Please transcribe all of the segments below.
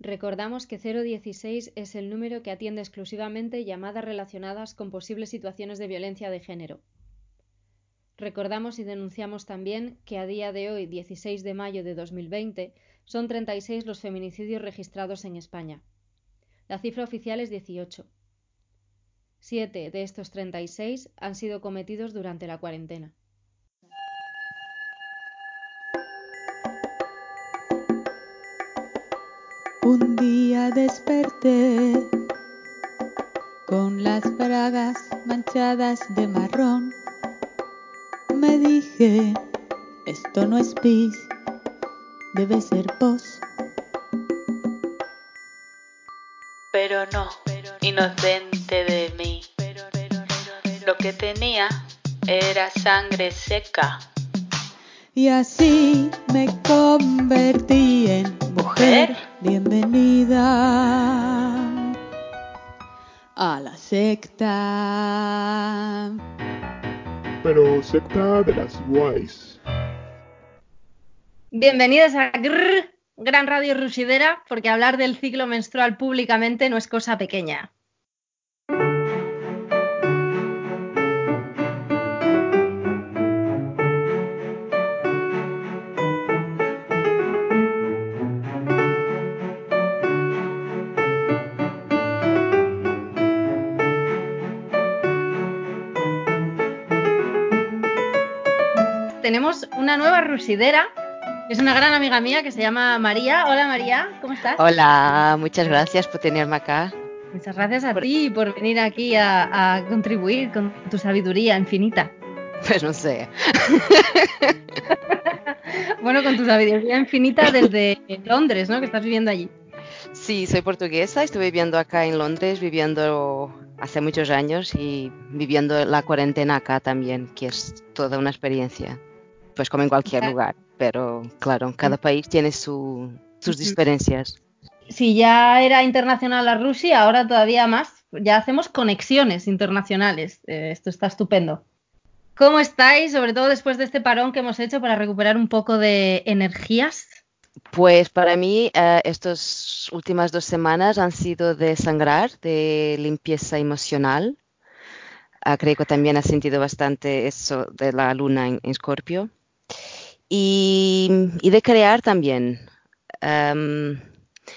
Recordamos que 016 es el número que atiende exclusivamente llamadas relacionadas con posibles situaciones de violencia de género. Recordamos y denunciamos también que a día de hoy, 16 de mayo de 2020, son 36 los feminicidios registrados en España. La cifra oficial es 18. Siete de estos 36 han sido cometidos durante la cuarentena. Un día desperté con las bragas manchadas de marrón. Me dije, esto no es pis, debe ser pos. Pero no, inocente de mí. Lo que tenía era sangre seca. Y así me convertí en mujer. Bienvenida a la secta. Pero secta de las guays. Bienvenidos a Grrr, Gran Radio Rusidera, porque hablar del ciclo menstrual públicamente no es cosa pequeña. Tenemos una nueva rusidera. Es una gran amiga mía que se llama María. Hola María, ¿cómo estás? Hola, muchas gracias por tenerme acá. Muchas gracias a ti por venir aquí a, a contribuir con tu sabiduría infinita. Pues no sé. bueno, con tu sabiduría infinita desde Londres, ¿no? Que estás viviendo allí. Sí, soy portuguesa, estuve viviendo acá en Londres, viviendo hace muchos años y viviendo la cuarentena acá también, que es toda una experiencia pues como en cualquier lugar, pero claro, cada país tiene sus diferencias. Si ya era internacional la Rusia, ahora todavía más, ya hacemos conexiones internacionales. Eh, esto está estupendo. ¿Cómo estáis, sobre todo después de este parón que hemos hecho para recuperar un poco de energías? Pues para mí eh, estas últimas dos semanas han sido de sangrar, de limpieza emocional. Ah, creo que también ha sentido bastante eso de la luna en Escorpio y, de crear también.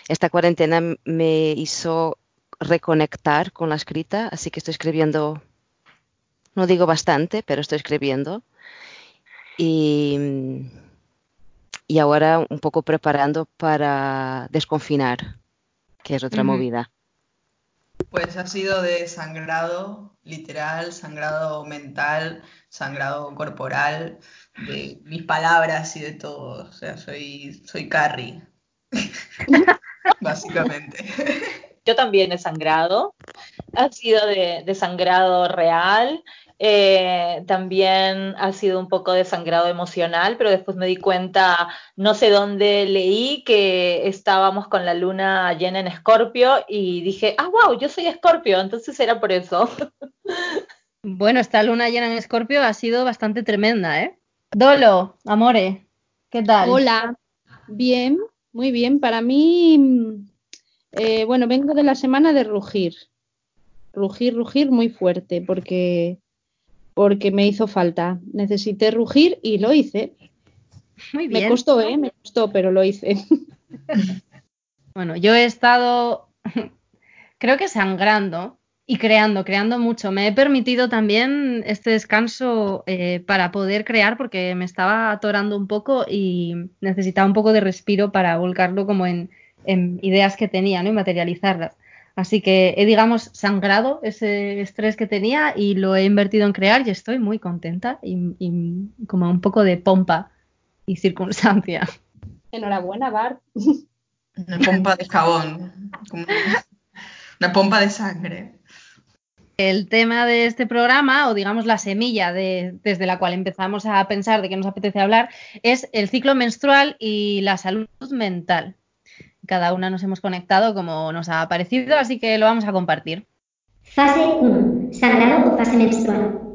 esta cuarentena me hizo reconectar con la escrita, así que estoy escribiendo, no digo bastante, pero estoy escribiendo. Y, y ahora un poco preparando para desconfinar, que es otra movida. Pues ha sido de sangrado literal, sangrado mental, sangrado corporal, de mis palabras y de todo. O sea, soy, soy Carrie, básicamente. Yo también he sangrado, ha sido de, de sangrado real, eh, también ha sido un poco de sangrado emocional, pero después me di cuenta, no sé dónde leí que estábamos con la luna llena en Escorpio y dije, ah, wow, yo soy Escorpio, entonces era por eso. Bueno, esta luna llena en Escorpio ha sido bastante tremenda, ¿eh? Dolo, amore, ¿qué tal? Hola, bien, muy bien. Para mí, eh, bueno, vengo de la semana de rugir. Rugir, rugir muy fuerte, porque porque me hizo falta. Necesité rugir y lo hice. Muy bien. Me costó, ¿eh? Me costó, pero lo hice. bueno, yo he estado, creo que sangrando y creando, creando mucho. Me he permitido también este descanso eh, para poder crear porque me estaba atorando un poco y necesitaba un poco de respiro para volcarlo como en, en ideas que tenía ¿no? y materializarlas. Así que he, digamos, sangrado ese estrés que tenía y lo he invertido en crear y estoy muy contenta y, como un poco de pompa y circunstancia. Enhorabuena, Bart. Una pompa de jabón, una pompa de sangre. El tema de este programa, o digamos la semilla de, desde la cual empezamos a pensar de qué nos apetece hablar, es el ciclo menstrual y la salud mental. Cada una nos hemos conectado como nos ha parecido, así que lo vamos a compartir. Fase 1. Sangrado o fase menstrual.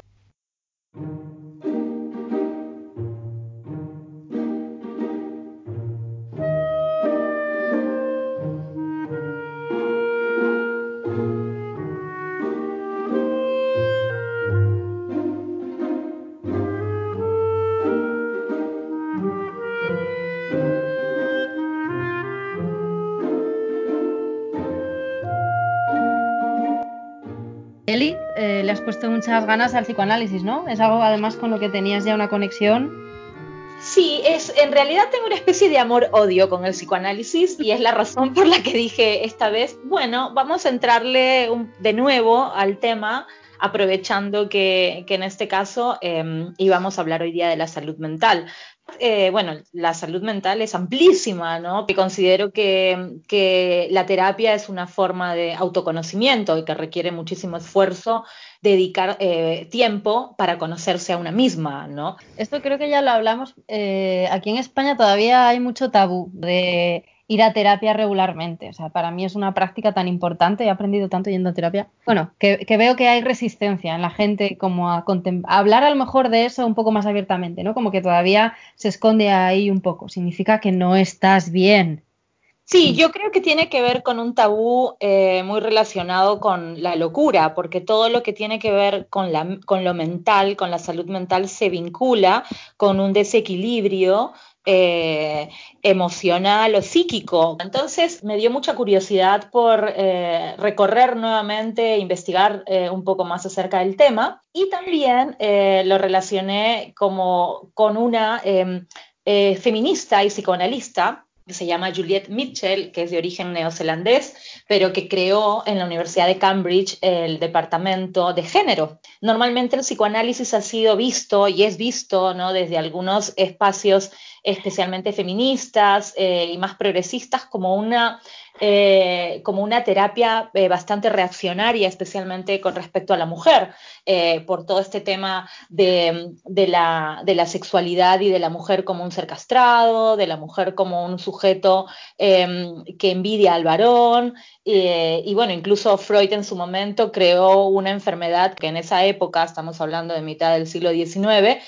Muchas ganas al psicoanálisis, ¿no? Es algo además con lo que tenías ya una conexión. Sí, es, en realidad tengo una especie de amor-odio con el psicoanálisis y es la razón por la que dije esta vez, bueno, vamos a entrarle de nuevo al tema, aprovechando que, en este caso eh, íbamos a hablar hoy día de la salud mental. Eh, bueno, la salud mental es amplísima, ¿no? Que considero que, que la terapia es una forma de autoconocimiento y que requiere muchísimo esfuerzo dedicar eh, tiempo para conocerse a una misma, ¿no? Esto creo que ya lo hablamos. eh, aquí en España todavía hay mucho tabú de ir a terapia regularmente. O sea, para mí es una práctica tan importante, he aprendido tanto yendo a terapia. Bueno, que, veo que hay resistencia en la gente como a, a hablar a lo mejor de eso un poco más abiertamente, ¿no? Como que todavía se esconde ahí un poco. Significa que no estás bien. Sí, yo creo que tiene que ver con un tabú eh, muy relacionado con la locura, porque todo lo que tiene que ver con, la, con lo mental, con la salud mental, se vincula con un desequilibrio eh, emocional o psíquico. Entonces me dio mucha curiosidad por eh, recorrer nuevamente e investigar eh, un poco más acerca del tema y también eh, lo relacioné como con una em, eh, feminista y psicoanalista que se llama Juliette Mitchell, que es de origen neozelandés, pero que creó en la Universidad de Cambridge el departamento de género. Normalmente el psicoanálisis ha sido visto y es visto ¿no? desde algunos espacios especialmente feministas eh, y más progresistas como una, eh, como una terapia eh, bastante reaccionaria, especialmente con respecto a la mujer, eh, por todo este tema de, la, sexualidad y de la mujer como un ser castrado, de la mujer como un sujeto eh, que envidia al varón. y bueno, incluso Freud en su momento creó una enfermedad que en esa época, estamos hablando de mitad del siglo XIX,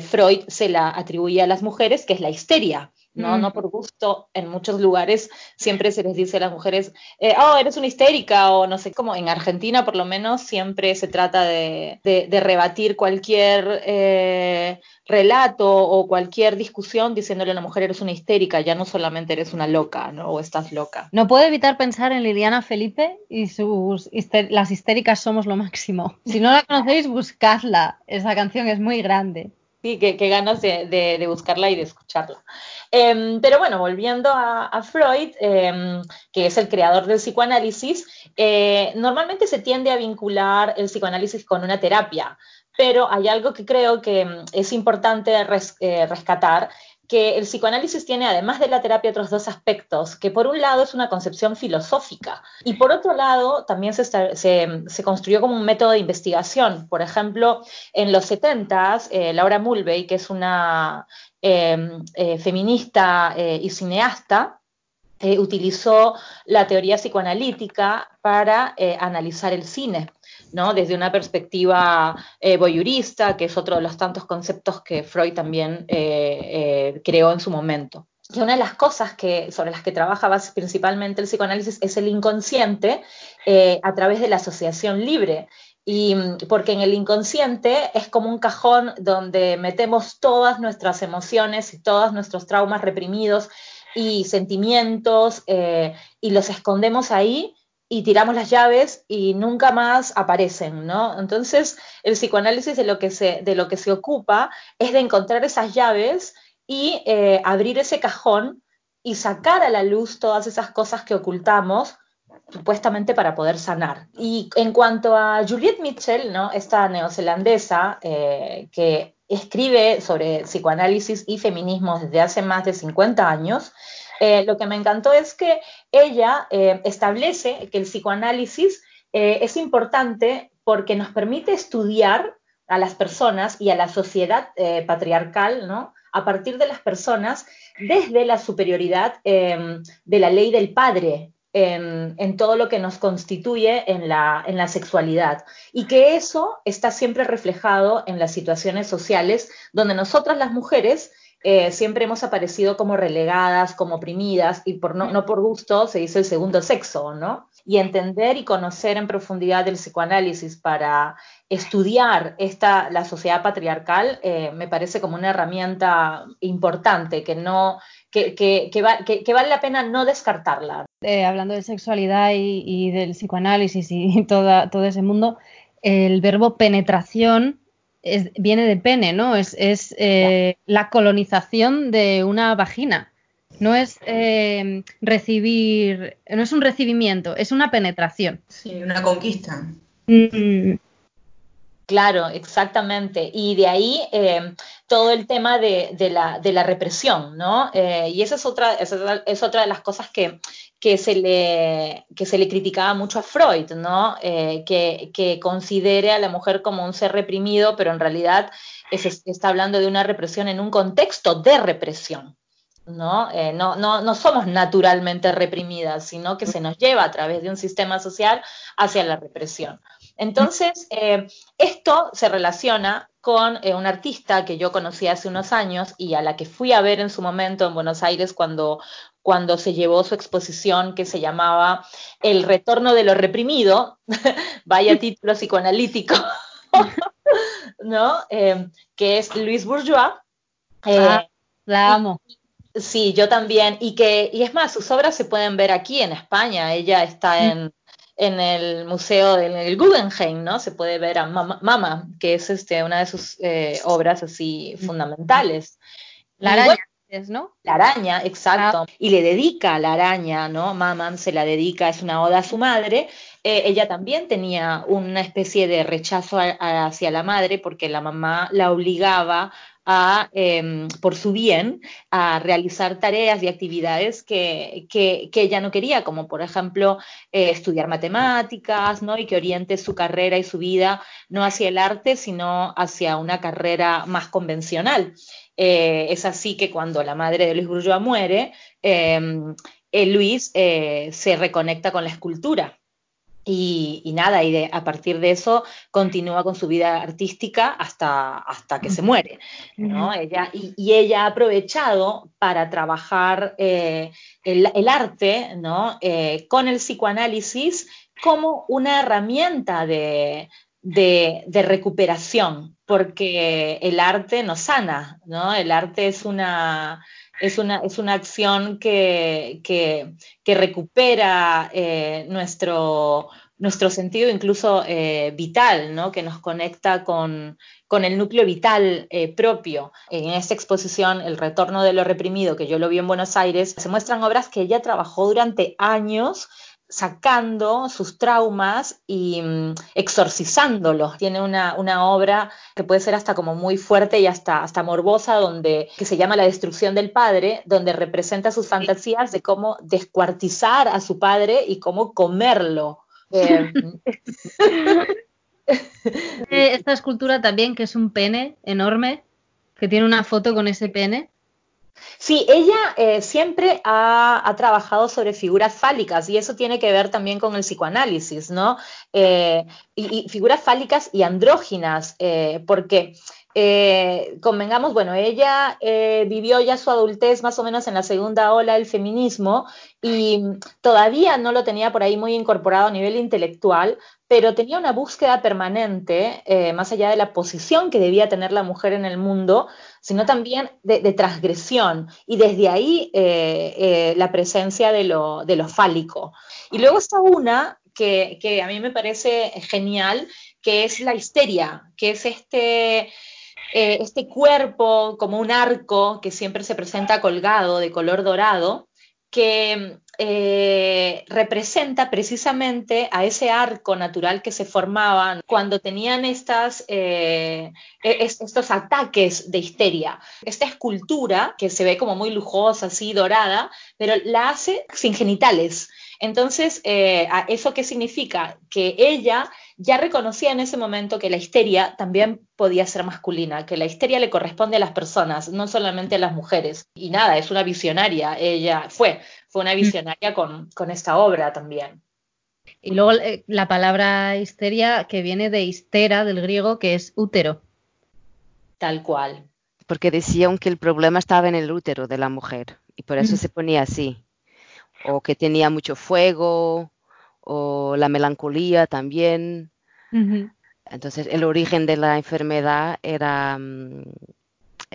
Freud se la atribuía a las mujeres, que es la histeria. ¿No? Mm. no por gusto, en muchos lugares siempre se les dice a las mujeres, eh, oh, eres una histérica, o no sé, como en Argentina por lo menos siempre se trata de, de, de rebatir cualquier eh, relato o cualquier discusión diciéndole a una mujer eres una histérica, ya no solamente eres una loca, ¿no? O estás loca. No puedo evitar pensar en Liliana Felipe y sus hister las histéricas somos lo máximo. Si no la conocéis, buscadla. Esa canción es muy grande. Sí, qué, ganas de, buscarla y de escucharla. Eh, pero bueno, volviendo a, Freud, eh, que es el creador del psicoanálisis, eh, normalmente se tiende a vincular el psicoanálisis con una terapia, pero hay algo que creo que mm, es importante eh, rescatar, que el psicoanálisis tiene, además de la terapia, otros dos aspectos, que por un lado es una concepción filosófica y por otro lado también se, se, construyó como un método de investigación. Por ejemplo, en los 70s, eh, Laura Mulvey, que es una eh, eh, feminista y cineasta, eh, utilizó la teoría psicoanalítica para analizar el cine. ¿No? desde una perspectiva eh, voyeurista, que es otro de los tantos conceptos que Freud también eh, eh, creó en su momento. Y una de las cosas que, sobre las que trabaja principalmente el psicoanálisis es el inconsciente a través de la asociación libre. Y porque en el inconsciente es como un cajón donde metemos todas nuestras emociones y todos nuestros traumas reprimidos y sentimientos y los escondemos ahí y tiramos las llaves y nunca más aparecen, ¿no? Entonces, el psicoanálisis de lo que se, de lo que se ocupa es de encontrar esas llaves y eh, abrir ese cajón y sacar a la luz todas esas cosas que ocultamos supuestamente para poder sanar. Y en cuanto a Juliette Mitchell, ¿no? esta neozelandesa eh, que escribe sobre psicoanálisis y feminismo desde hace más de 50 años, eh, lo que me encantó es que ella eh, establece que el psicoanálisis eh, es importante porque nos permite estudiar a las personas y a la sociedad patriarcal, ¿no? A partir de las personas desde la superioridad em, de la ley del padre, en, en, todo lo que nos constituye en la, en la, sexualidad. Y que eso está siempre reflejado en las situaciones sociales donde nosotras las mujeres eh, siempre hemos aparecido como relegadas, como oprimidas, y por no, no por gusto se dice el segundo sexo, ¿no? Y entender y conocer en profundidad el psicoanálisis para estudiar esta, la sociedad patriarcal eh, me parece como una herramienta importante que, no, que, que, que, va- que- que vale la pena no descartarla. Eh, hablando de sexualidad y, y del psicoanálisis y toda, todo ese mundo, el verbo penetración es- viene de pene, ¿no? Es, es, eh, la colonización de una vagina. No es eh, recibir, no es un recibimiento, es una penetración. Sí, una conquista. Mm, Claro, exactamente. Y de ahí eh, todo el tema de, de la, de la represión, ¿no? Eh, y esa es otra, esa es otra- es otra de las cosas que, que, se le, que se le criticaba mucho a Freud, ¿no? Eh, que, considere a la mujer como un ser reprimido, pero en realidad es- está hablando de una represión en un contexto de represión. ¿no? Eh, no, no, no somos naturalmente reprimidas, sino que se nos lleva a través de un sistema social hacia la represión. Entonces, eh, esto se relaciona con eh, una artista que yo conocí hace unos años y a la que fui a ver en su momento en Buenos Aires cuando, cuando se llevó su exposición que se llamaba El retorno de lo reprimido, vaya título psicoanalítico, ¿no? Eh, que es Luis Bourgeois. Eh, Ah. la amo. Sí, yo también. Y que, y es más, sus obras se pueden ver aquí en España. Ella está en, en el museo del Guggenheim, ¿no? Se puede ver a Mama, Mama, que es este, una de sus eh, obras así fundamentales. La araña, ¿no? la araña, exacto. Y le dedica a la araña, ¿no? Maman se la dedica, es una oda a su madre. Eh, ella también tenía una especie de rechazo a- a- hacia la madre porque la mamá la obligaba a, em, por su bien, a realizar tareas y actividades que, que- que ella no quería, como por ejemplo eh, estudiar matemáticas, ¿no? Y que oriente su carrera y su vida no hacia el arte, sino hacia una carrera más convencional. Eh, es así que cuando la madre de Luis Bourgeois muere, eh, eh, Luis eh, se reconecta con la escultura. Y, y nada, y de- a partir de eso continúa con su vida artística hasta, hasta que se muere. ¿no? Ella, y, y ella ha aprovechado para trabajar eh, el, el arte ¿no? Eh, con el psicoanálisis como una herramienta de, de, de recuperación, porque el arte nos sana, ¿no? El arte es una, es una, es una acción que, que, que recupera eh, nuestro, nuestro sentido incluso eh, vital, ¿no? Que nos conecta con, con el núcleo vital eh, propio. En esta exposición, El retorno de lo reprimido, que yo lo vi en Buenos Aires, se muestran obras que ella trabajó durante años sacando sus traumas y mm, exorcizándolos. Tiene una, una obra que puede ser hasta como muy fuerte y hasta, hasta morbosa, donde, que se llama La destrucción del padre, donde representa sus fantasías de cómo descuartizar a su padre y cómo comerlo. Eh, Eh, Esta escultura también, que es un pene enorme, que tiene una foto con ese pene. Sí, ella eh, siempre ha, ha, trabajado sobre figuras fálicas y eso tiene que ver también con el psicoanálisis, ¿no? Eh, y, figuras fálicas y andróginas, eh, porque eh, convengamos, bueno, ella eh, vivió ya su adultez más o menos en la segunda ola del feminismo y todavía no lo tenía por ahí muy incorporado a nivel intelectual, pero tenía una búsqueda permanente, eh, más allá de la posición que debía tener la mujer en el mundo, sino también de, de transgresión, y desde ahí la presencia de lo, de lo, fálico. Y luego está una que, que, a mí me parece genial, que es la histeria, que es este, eh, este cuerpo como un arco que siempre se presenta colgado de color dorado, que eh, representa precisamente a ese arco natural que se formaban cuando tenían estas, eh, estos ataques de histeria. Esta escultura, que se ve como muy lujosa, así dorada, pero la hace sin genitales. Entonces, ¿eso qué significa? Que ella ya reconocía en ese momento que la histeria también podía ser masculina, que la histeria le corresponde a las personas, no solamente a las mujeres. Y nada, es una visionaria, ella fue, fue una visionaria con, con esta obra también. Y luego eh, la palabra histeria que viene de histera, del griego, que es útero. Tal cual. porque decían que el problema estaba en el útero de la mujer y por eso Mm. se ponía así. O que tenía mucho fuego, o la melancolía también. Entonces, el origen de la enfermedad era, mm,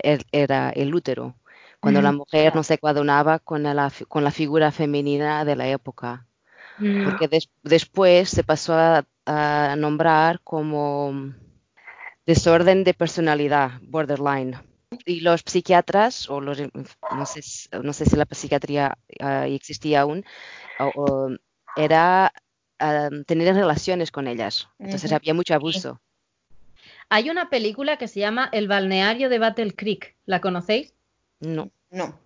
er- era el útero, cuando la mujer no se cuadronaba con la, con la figura femenina de la época. Mm. Porque des- después se pasó a, a nombrar como desorden de personalidad, borderline. Y los psiquiatras, o los, no sé, si- no sé si la psiquiatría ah, existía aún, o- o era ah, tener relaciones con ellas. Entonces había mucho abuso. Hay una película que se llama El balneario de Battle Creek. ¿La conocéis? No. No.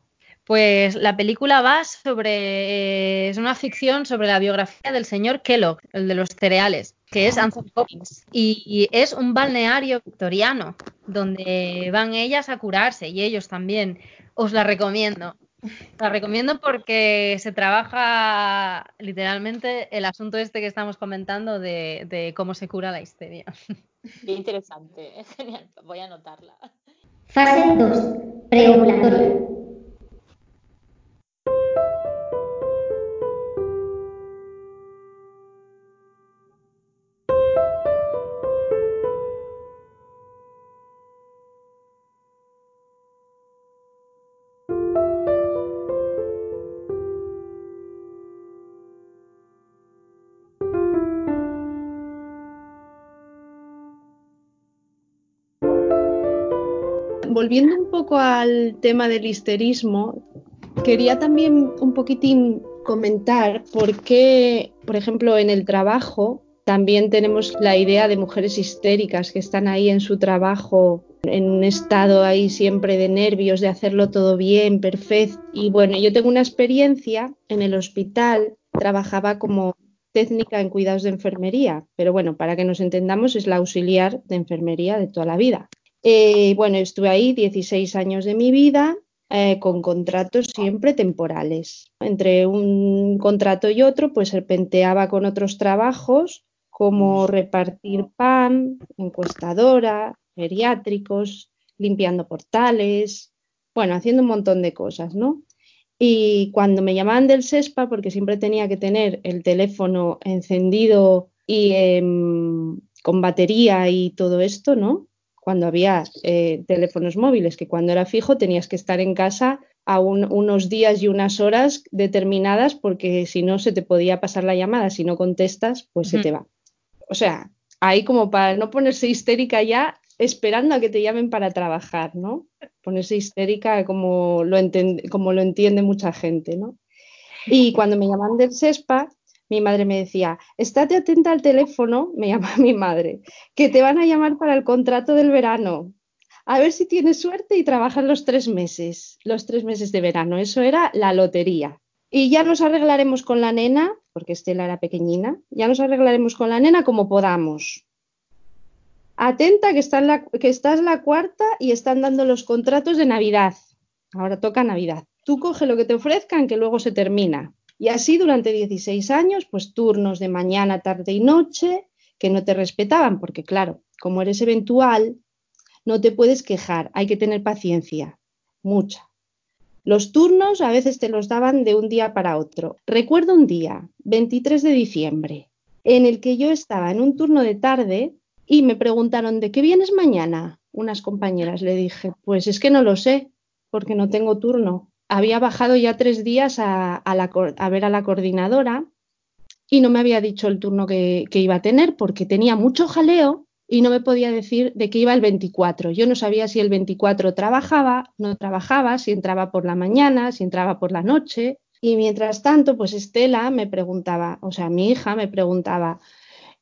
Pues la película va sobre. eh, es una ficción sobre la biografía del señor Kellogg, el de los cereales, que es Anthony Hopkins. Y, y es un balneario victoriano, donde van ellas a curarse y ellos también. Os la recomiendo. La recomiendo porque se trabaja literalmente el asunto este que estamos comentando de, de cómo se cura la histeria. Qué interesante, es genial, voy a anotarla. Fase 2. Preovulatoria. Volviendo un poco al tema del histerismo, quería también un poquitín comentar por qué, por ejemplo, en el trabajo también tenemos la idea de mujeres histéricas que están ahí en su trabajo en un estado ahí siempre de nervios, de hacerlo todo bien, perfecto. Y bueno, yo tengo una experiencia en el hospital, trabajaba como técnica en cuidados de enfermería, pero bueno, para que nos entendamos es la auxiliar de enfermería de toda la vida. Eh, bueno, estuve ahí 16 años de mi vida eh, con contratos siempre temporales. Entre un contrato y otro, pues serpenteaba con otros trabajos como repartir pan, encuestadora, geriátricos, limpiando portales, bueno, haciendo un montón de cosas, ¿no? Y cuando me llamaban del SESPA, porque siempre tenía que tener el teléfono encendido y em, con batería y todo esto, ¿no? Cuando había eh, teléfonos móviles, que cuando era fijo tenías que estar en casa a un- unos días y unas horas determinadas, porque si no se te podía pasar la llamada, si no contestas, pues se te va. O sea, ahí como para no ponerse histérica ya esperando a que te llamen para trabajar, ¿no? Ponerse histérica como lo, como lo entiende mucha gente, ¿no? Y cuando me llaman del SESPA, mi madre me decía, estate atenta al teléfono, me llama mi madre, que te van a llamar para el contrato del verano. A ver si tienes suerte y trabajas los tres meses, los tres meses de verano. Eso era la lotería. Y ya nos arreglaremos con la nena, porque Estela era pequeñina, ya nos arreglaremos con la nena como podamos. Atenta que, está la, que esta es la cuarta y están dando los contratos de Navidad. Ahora toca Navidad. Tú coge lo que te ofrezcan, que luego se termina. Y así durante 16 años, pues turnos de mañana, tarde y noche, que no te respetaban, porque claro, como eres eventual, no te puedes quejar, hay que tener paciencia, mucha. Los turnos a veces te los daban de un día para otro. Recuerdo un día, 23 de diciembre, en el que yo estaba en un turno de tarde y me preguntaron, ¿de qué vienes mañana? Unas compañeras le dije, pues es que no lo sé, porque no tengo turno. Había bajado ya tres días a, ver a la coordinadora y no me había dicho el turno que, que iba a tener porque tenía mucho jaleo y no me podía decir de qué iba el 24. Yo no sabía si el 24 trabajaba, no trabajaba, si entraba por la mañana, si entraba por la noche. Y mientras tanto, pues Estela me preguntaba, o sea, mi hija me preguntaba,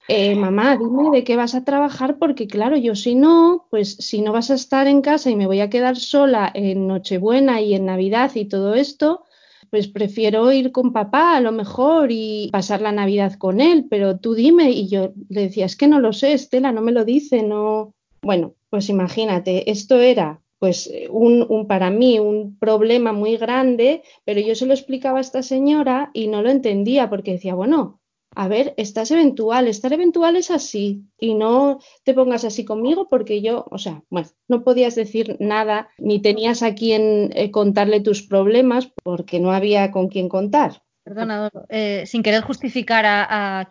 eh, mamá, dime de qué vas a trabajar, porque claro, yo si no, pues si no vas a estar en casa y me voy a quedar sola en Nochebuena y en Navidad y todo esto, pues prefiero ir con papá a lo mejor y pasar la Navidad con él, pero tú dime. Y yo le decía, es que no lo sé, Estela, no me lo dice, no. Bueno, pues imagínate, esto era pues un, un para mí un problema muy grande, pero yo se lo explicaba a esta señora y no lo entendía porque decía, bueno, a ver, estás eventual, estar eventual es así y no te pongas así conmigo porque yo, o sea, bueno, no podías decir nada ni tenías a quien eh, contarle tus problemas porque no había con quién contar. Perdona, eh, sin querer justificar a, a-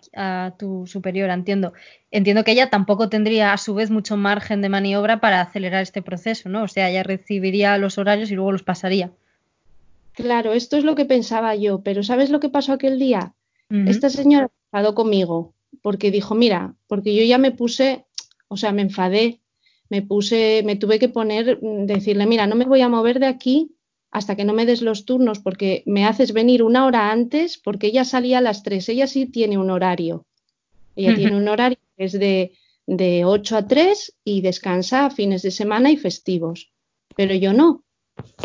a tu superiora, entiendo. Entiendo que ella tampoco tendría a su vez mucho margen de maniobra para acelerar este proceso, ¿no? O sea, ella recibiría los horarios y luego los pasaría. Claro, esto es lo que pensaba yo, pero ¿sabes lo que pasó aquel día? Esta señora se enfadó conmigo porque dijo, mira, porque yo ya me puse, o sea, me enfadé, me puse, me tuve que poner, mm, decirle, mira, no me voy a mover de aquí hasta que no me des los turnos porque me haces venir una hora antes porque ella salía a las 3, ella sí tiene un horario. Ella tiene un horario que es de, de 8 a 3 y descansa a fines de semana y festivos, pero yo no.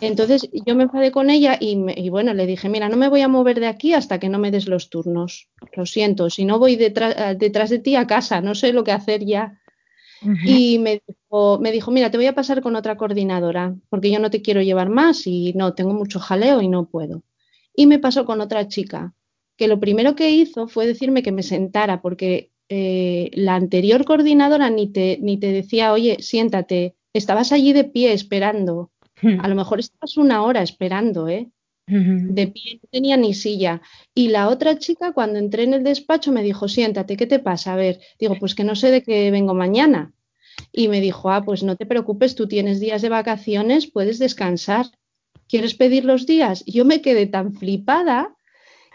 Entonces yo me enfadé con ella y, me- y bueno, le dije, mira, no me voy a mover de aquí hasta que no me des los turnos. Lo siento, si no voy detrás, detrás de ti a casa, no sé lo que hacer ya. Y me dijo, me dijo, mira, te voy a pasar con otra coordinadora, porque yo no te quiero llevar más y no, tengo mucho jaleo y no puedo. Y me pasó con otra chica, que lo primero que hizo fue decirme que me sentara, porque eh, la anterior coordinadora ni te, ni te decía, oye, siéntate, estabas allí de pie esperando. A lo mejor estabas una hora esperando, ¿eh? De pie, no tenía ni silla. Y la otra chica, cuando entré en el despacho, me dijo, siéntate, ¿qué te pasa? A ver, digo, pues que no sé de qué vengo mañana. Y me dijo, ah, pues no te preocupes, tú tienes días de vacaciones, puedes descansar. ¿Quieres pedir los días? Y yo me quedé tan flipada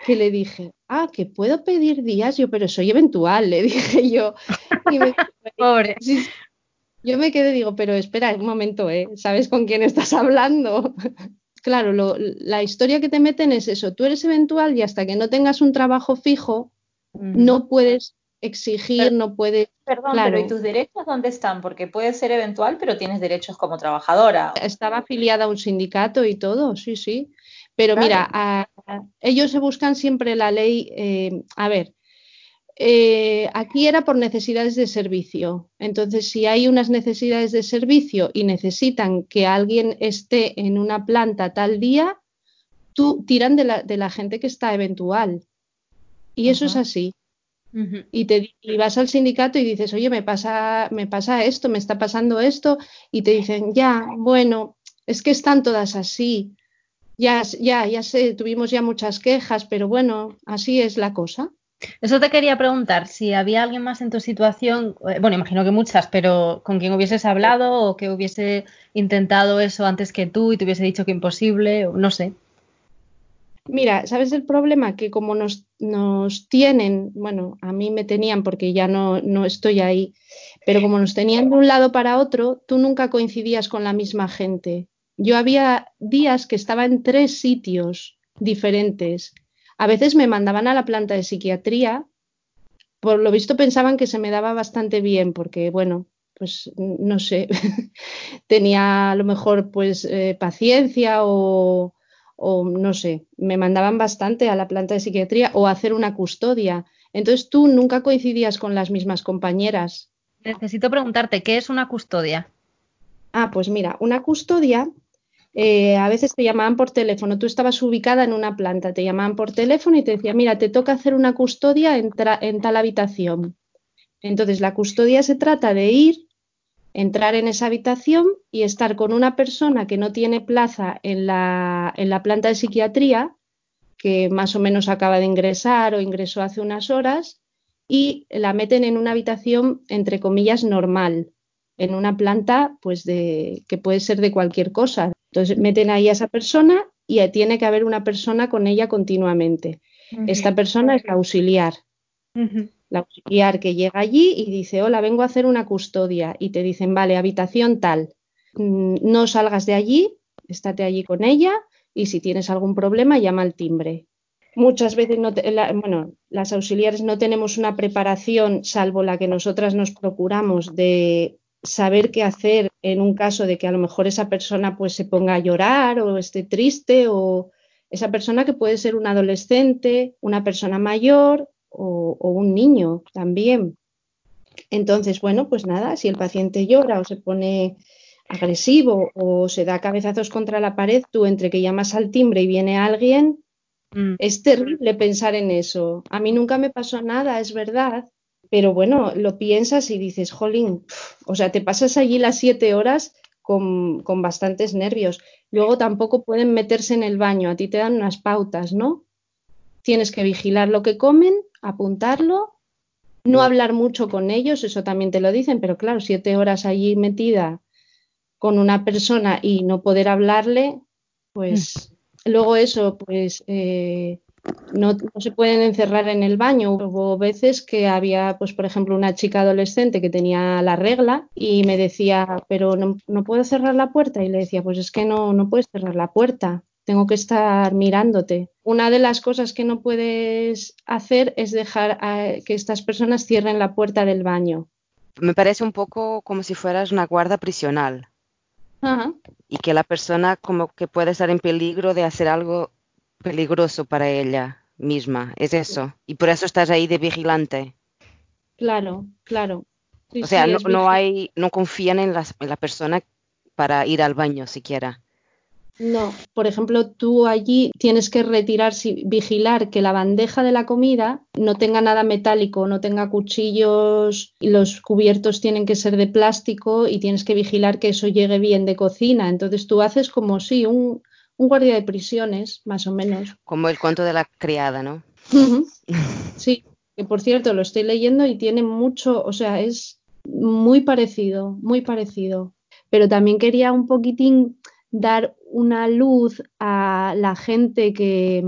que le dije, ah, que puedo pedir días, yo, pero soy eventual, le dije yo. Y me dijo, Pobre. Yo me quedé, digo, pero espera un momento, ¿eh? ¿Sabes con quién estás hablando? Claro, lo- la historia que te meten es eso, tú eres eventual y hasta que no tengas un trabajo fijo, no puedes exigir, Pero- no puedes, Perdón, Claro. pero ¿y tus derechos dónde están? Porque puede ser eventual, pero tienes derechos como trabajadora. estaba afiliada a un sindicato y todo, sí, sí. Pero Claro. mira, a- a- ellos se buscan siempre la ley, eh, a ver, eh, aquí era por necesidades de servicio. Entonces, si hay unas necesidades de servicio y necesitan que alguien esté en una planta tal día, tú tiran de la, de la gente que está eventual. Y eso es así. Y, te, y vas al sindicato y dices, oye, me pasa, me pasa esto, me está pasando esto, y te dicen, ya, bueno, es que están todas así. Ya, ya, ya sé, tuvimos ya muchas quejas, pero bueno, así es la cosa. Eso te quería preguntar, si había alguien más en tu situación, eh, bueno, imagino que muchas, pero con quien hubieses hablado o que hubiese intentado eso antes que tú y te hubiese dicho que imposible, no sé. Mira, ¿sabes el problema? Que como nos, nos tienen, bueno, a mí me tenían porque ya no, no estoy ahí, pero como nos tenían de un lado para otro, tú nunca coincidías con la misma gente. Yo había días que estaba en tres sitios diferentes. A veces me mandaban a la planta de psiquiatría, por lo visto pensaban que se me daba bastante bien, porque bueno, pues no sé, tenía a lo mejor pues eh, paciencia o, o no sé, me mandaban bastante a la planta de psiquiatría o a hacer una custodia. Entonces tú nunca coincidías con las mismas compañeras. Necesito preguntarte, ¿qué es una custodia? Ah, pues mira, una custodia, eh, a veces te llamaban por teléfono, tú estabas ubicada en una planta, te llamaban por teléfono y te decían, mira, te toca hacer una custodia en, tal habitación. Entonces, la custodia se trata de ir, entrar en esa habitación y estar con una persona que no tiene plaza en la, planta de psiquiatría, que más o menos acaba de ingresar o ingresó hace unas horas, y la meten en una habitación, entre comillas, normal, en una planta pues que puede ser de cualquier cosa. Entonces, meten ahí a esa persona y tiene que haber una persona con ella continuamente. Esta persona es la auxiliar la auxiliar que llega allí y dice, hola, vengo a hacer una custodia. Y te dicen, vale, habitación tal. Mm, No salgas de allí, estate allí con ella y si tienes algún problema, llama al timbre. Muchas veces, no te- la- bueno, las auxiliares no tenemos una preparación, salvo la que nosotras nos procuramos, de saber qué hacer en un caso de que a lo mejor esa persona pues se ponga a llorar o esté triste o esa persona que puede ser un adolescente, una persona mayor o, o un niño también. Entonces, bueno, pues nada, si el paciente llora o se pone agresivo o se da cabezazos contra la pared, tú entre que llamas al timbre y viene alguien, Mm. Es terrible pensar en eso. A mí nunca me pasó nada, es verdad, pero bueno, lo piensas y dices, jolín, pf, o sea, te pasas allí las siete horas con, con bastantes nervios. Luego tampoco pueden meterse en el baño, a ti te dan unas pautas, ¿no? Tienes que vigilar lo que comen, apuntarlo, no hablar mucho con ellos, eso también te lo dicen, pero claro, siete horas allí metida con una persona y no poder hablarle, pues luego eso, pues eh, no, no se pueden encerrar en el baño. Hubo veces que había, pues por ejemplo, una chica adolescente que tenía la regla y me decía, pero no, no puedo cerrar la puerta. Y le decía, pues es que no, no puedes cerrar la puerta, tengo que estar mirándote. Una de las cosas que no puedes hacer es dejar a- que estas personas cierren la puerta del baño. Me parece un poco como si fueras una guarda prisional Ajá. y que la persona como que puede estar en peligro de hacer algo peligroso para ella misma. Es eso. Y por eso estás ahí de vigilante. Claro, claro. Sí, O sea, sí, no, hay, no confían en, la persona para ir al baño siquiera. No, por ejemplo, tú allí tienes que retirar, si- vigilar que la bandeja de la comida no tenga nada metálico, no tenga cuchillos, y los cubiertos tienen que ser de plástico y tienes que vigilar que eso llegue bien de cocina. Entonces tú haces como sí, un, un guardia de prisiones, más o menos. Como el cuento de la criada, ¿no? Sí, que por cierto lo estoy leyendo y tiene mucho, o sea, es muy parecido, muy parecido. Pero también quería un poquitín dar una luz a la gente que,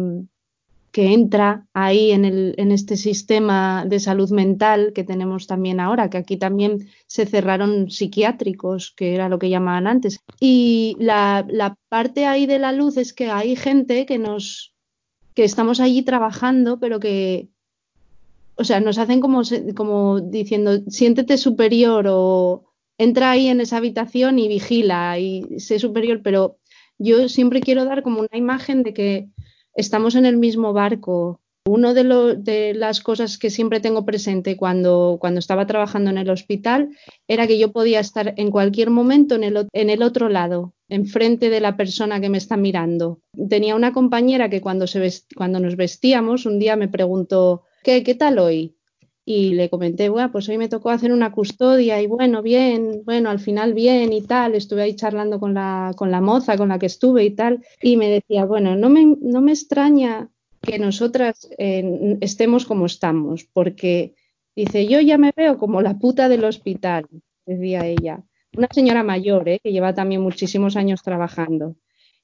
que entra ahí en, el, en este sistema de salud mental que tenemos también ahora, que aquí también se cerraron psiquiátricos, que era lo que llamaban antes. Y la, la parte ahí de la luz es que hay gente que nos que estamos allí trabajando, pero que, o sea, nos hacen como, como diciendo, siéntete superior o entra ahí en esa habitación y vigila y sé superior, pero yo siempre quiero dar como una imagen de que estamos en el mismo barco. Uno de, las cosas que siempre tengo presente cuando, estaba trabajando en el hospital era que yo podía estar en cualquier momento en el, en el otro lado, enfrente de la persona que me está mirando. Tenía una compañera que cuando, se vest- cuando nos vestíamos, un día me preguntó, ¿qué, qué tal hoy? Y le comenté, bueno, pues hoy me tocó hacer una custodia y bueno, bien, bueno, al final bien y tal. Estuve ahí charlando con la, con la moza con la que estuve y tal. Y me decía, bueno, no me, no me extraña que nosotras eh, estemos como estamos, porque dice, yo ya me veo como la puta del hospital, decía ella. Una señora mayor, ¿eh? que lleva también muchísimos años trabajando.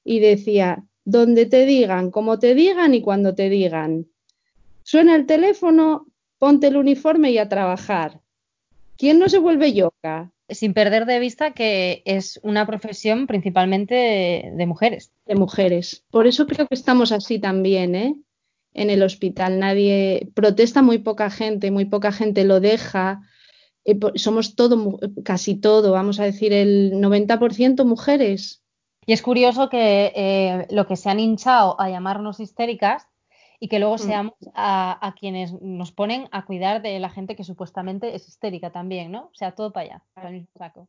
Y decía, donde te digan, como te digan y cuando te digan. Suena el teléfono, ponte el uniforme y a trabajar. ¿Quién no se vuelve yoca? Sin perder de vista que es una profesión principalmente de, de mujeres. de mujeres. Por eso creo que estamos así también, ¿eh? En el hospital. Nadie protesta, muy poca gente, muy poca gente lo deja. Eh, somos todo, casi todo, vamos a decir el 90% mujeres. Y es curioso que eh, lo que se han hinchado a llamarnos histéricas y que luego Mm. seamos a, a quienes nos ponen a cuidar de la gente que supuestamente es histérica también, ¿no? O sea, todo para allá, para el mismo saco.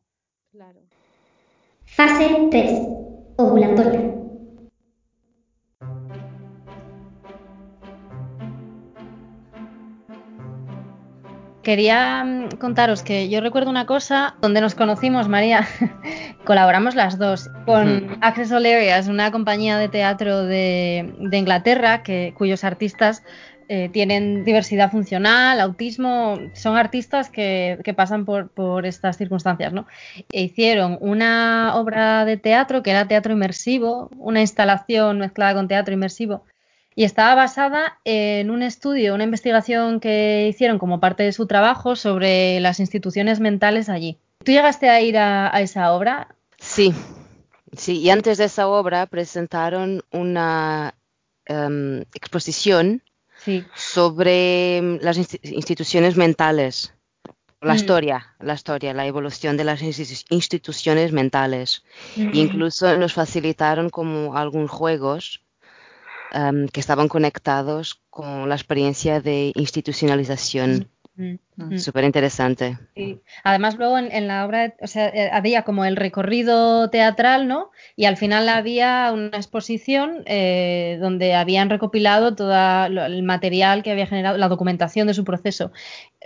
Claro. Fase 3. Ovulatoria. Quería mm, contaros que yo recuerdo una cosa donde nos conocimos, María, colaboramos las dos con. Access Hilarious, una compañía de teatro de, de Inglaterra que, cuyos artistas eh, tienen diversidad funcional, autismo, son artistas que, que pasan por, por estas circunstancias, ¿no? E hicieron una obra de teatro que era teatro inmersivo, una instalación mezclada con teatro inmersivo y estaba basada en un estudio, una investigación que hicieron como parte de su trabajo sobre las instituciones mentales allí. ¿Tú llegaste a ir a, a esa obra? Sí, sí. Y antes de esa obra presentaron una em, exposición Sí. sobre em, las insti- instituciones mentales. La Mm. historia, la historia, la evolución de las institu- instituciones mentales. Mm. Incluso nos facilitaron como algunos juegos em, que estaban conectados con la experiencia de institucionalización. Mm. Mm. Súper interesante. Sí. Además, luego en, en la obra, o sea, eh, había como el recorrido teatral, ¿no? Y al final había una exposición eh, donde habían recopilado todo el material que había generado, la documentación de su proceso.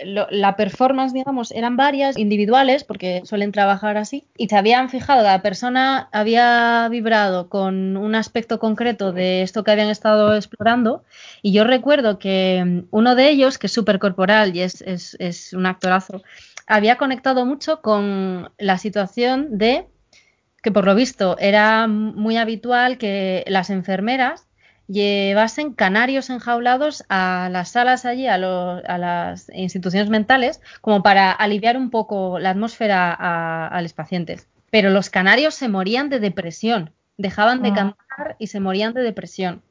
Lo- la performance, digamos, eran varias, individuales, porque suelen trabajar así, y se habían fijado, cada persona había vibrado con un aspecto concreto de esto que habían estado explorando, y yo recuerdo que mm, uno de ellos, que es súper corporal y es, es- es un actorazo, había conectado mucho con la situación de que por lo visto era muy habitual que las enfermeras llevasen canarios enjaulados a las salas allí, a, lo- a las instituciones mentales, como para aliviar un poco la atmósfera a, a los pacientes. Pero los canarios se morían de depresión, dejaban de Ah. cantar y se morían de depresión.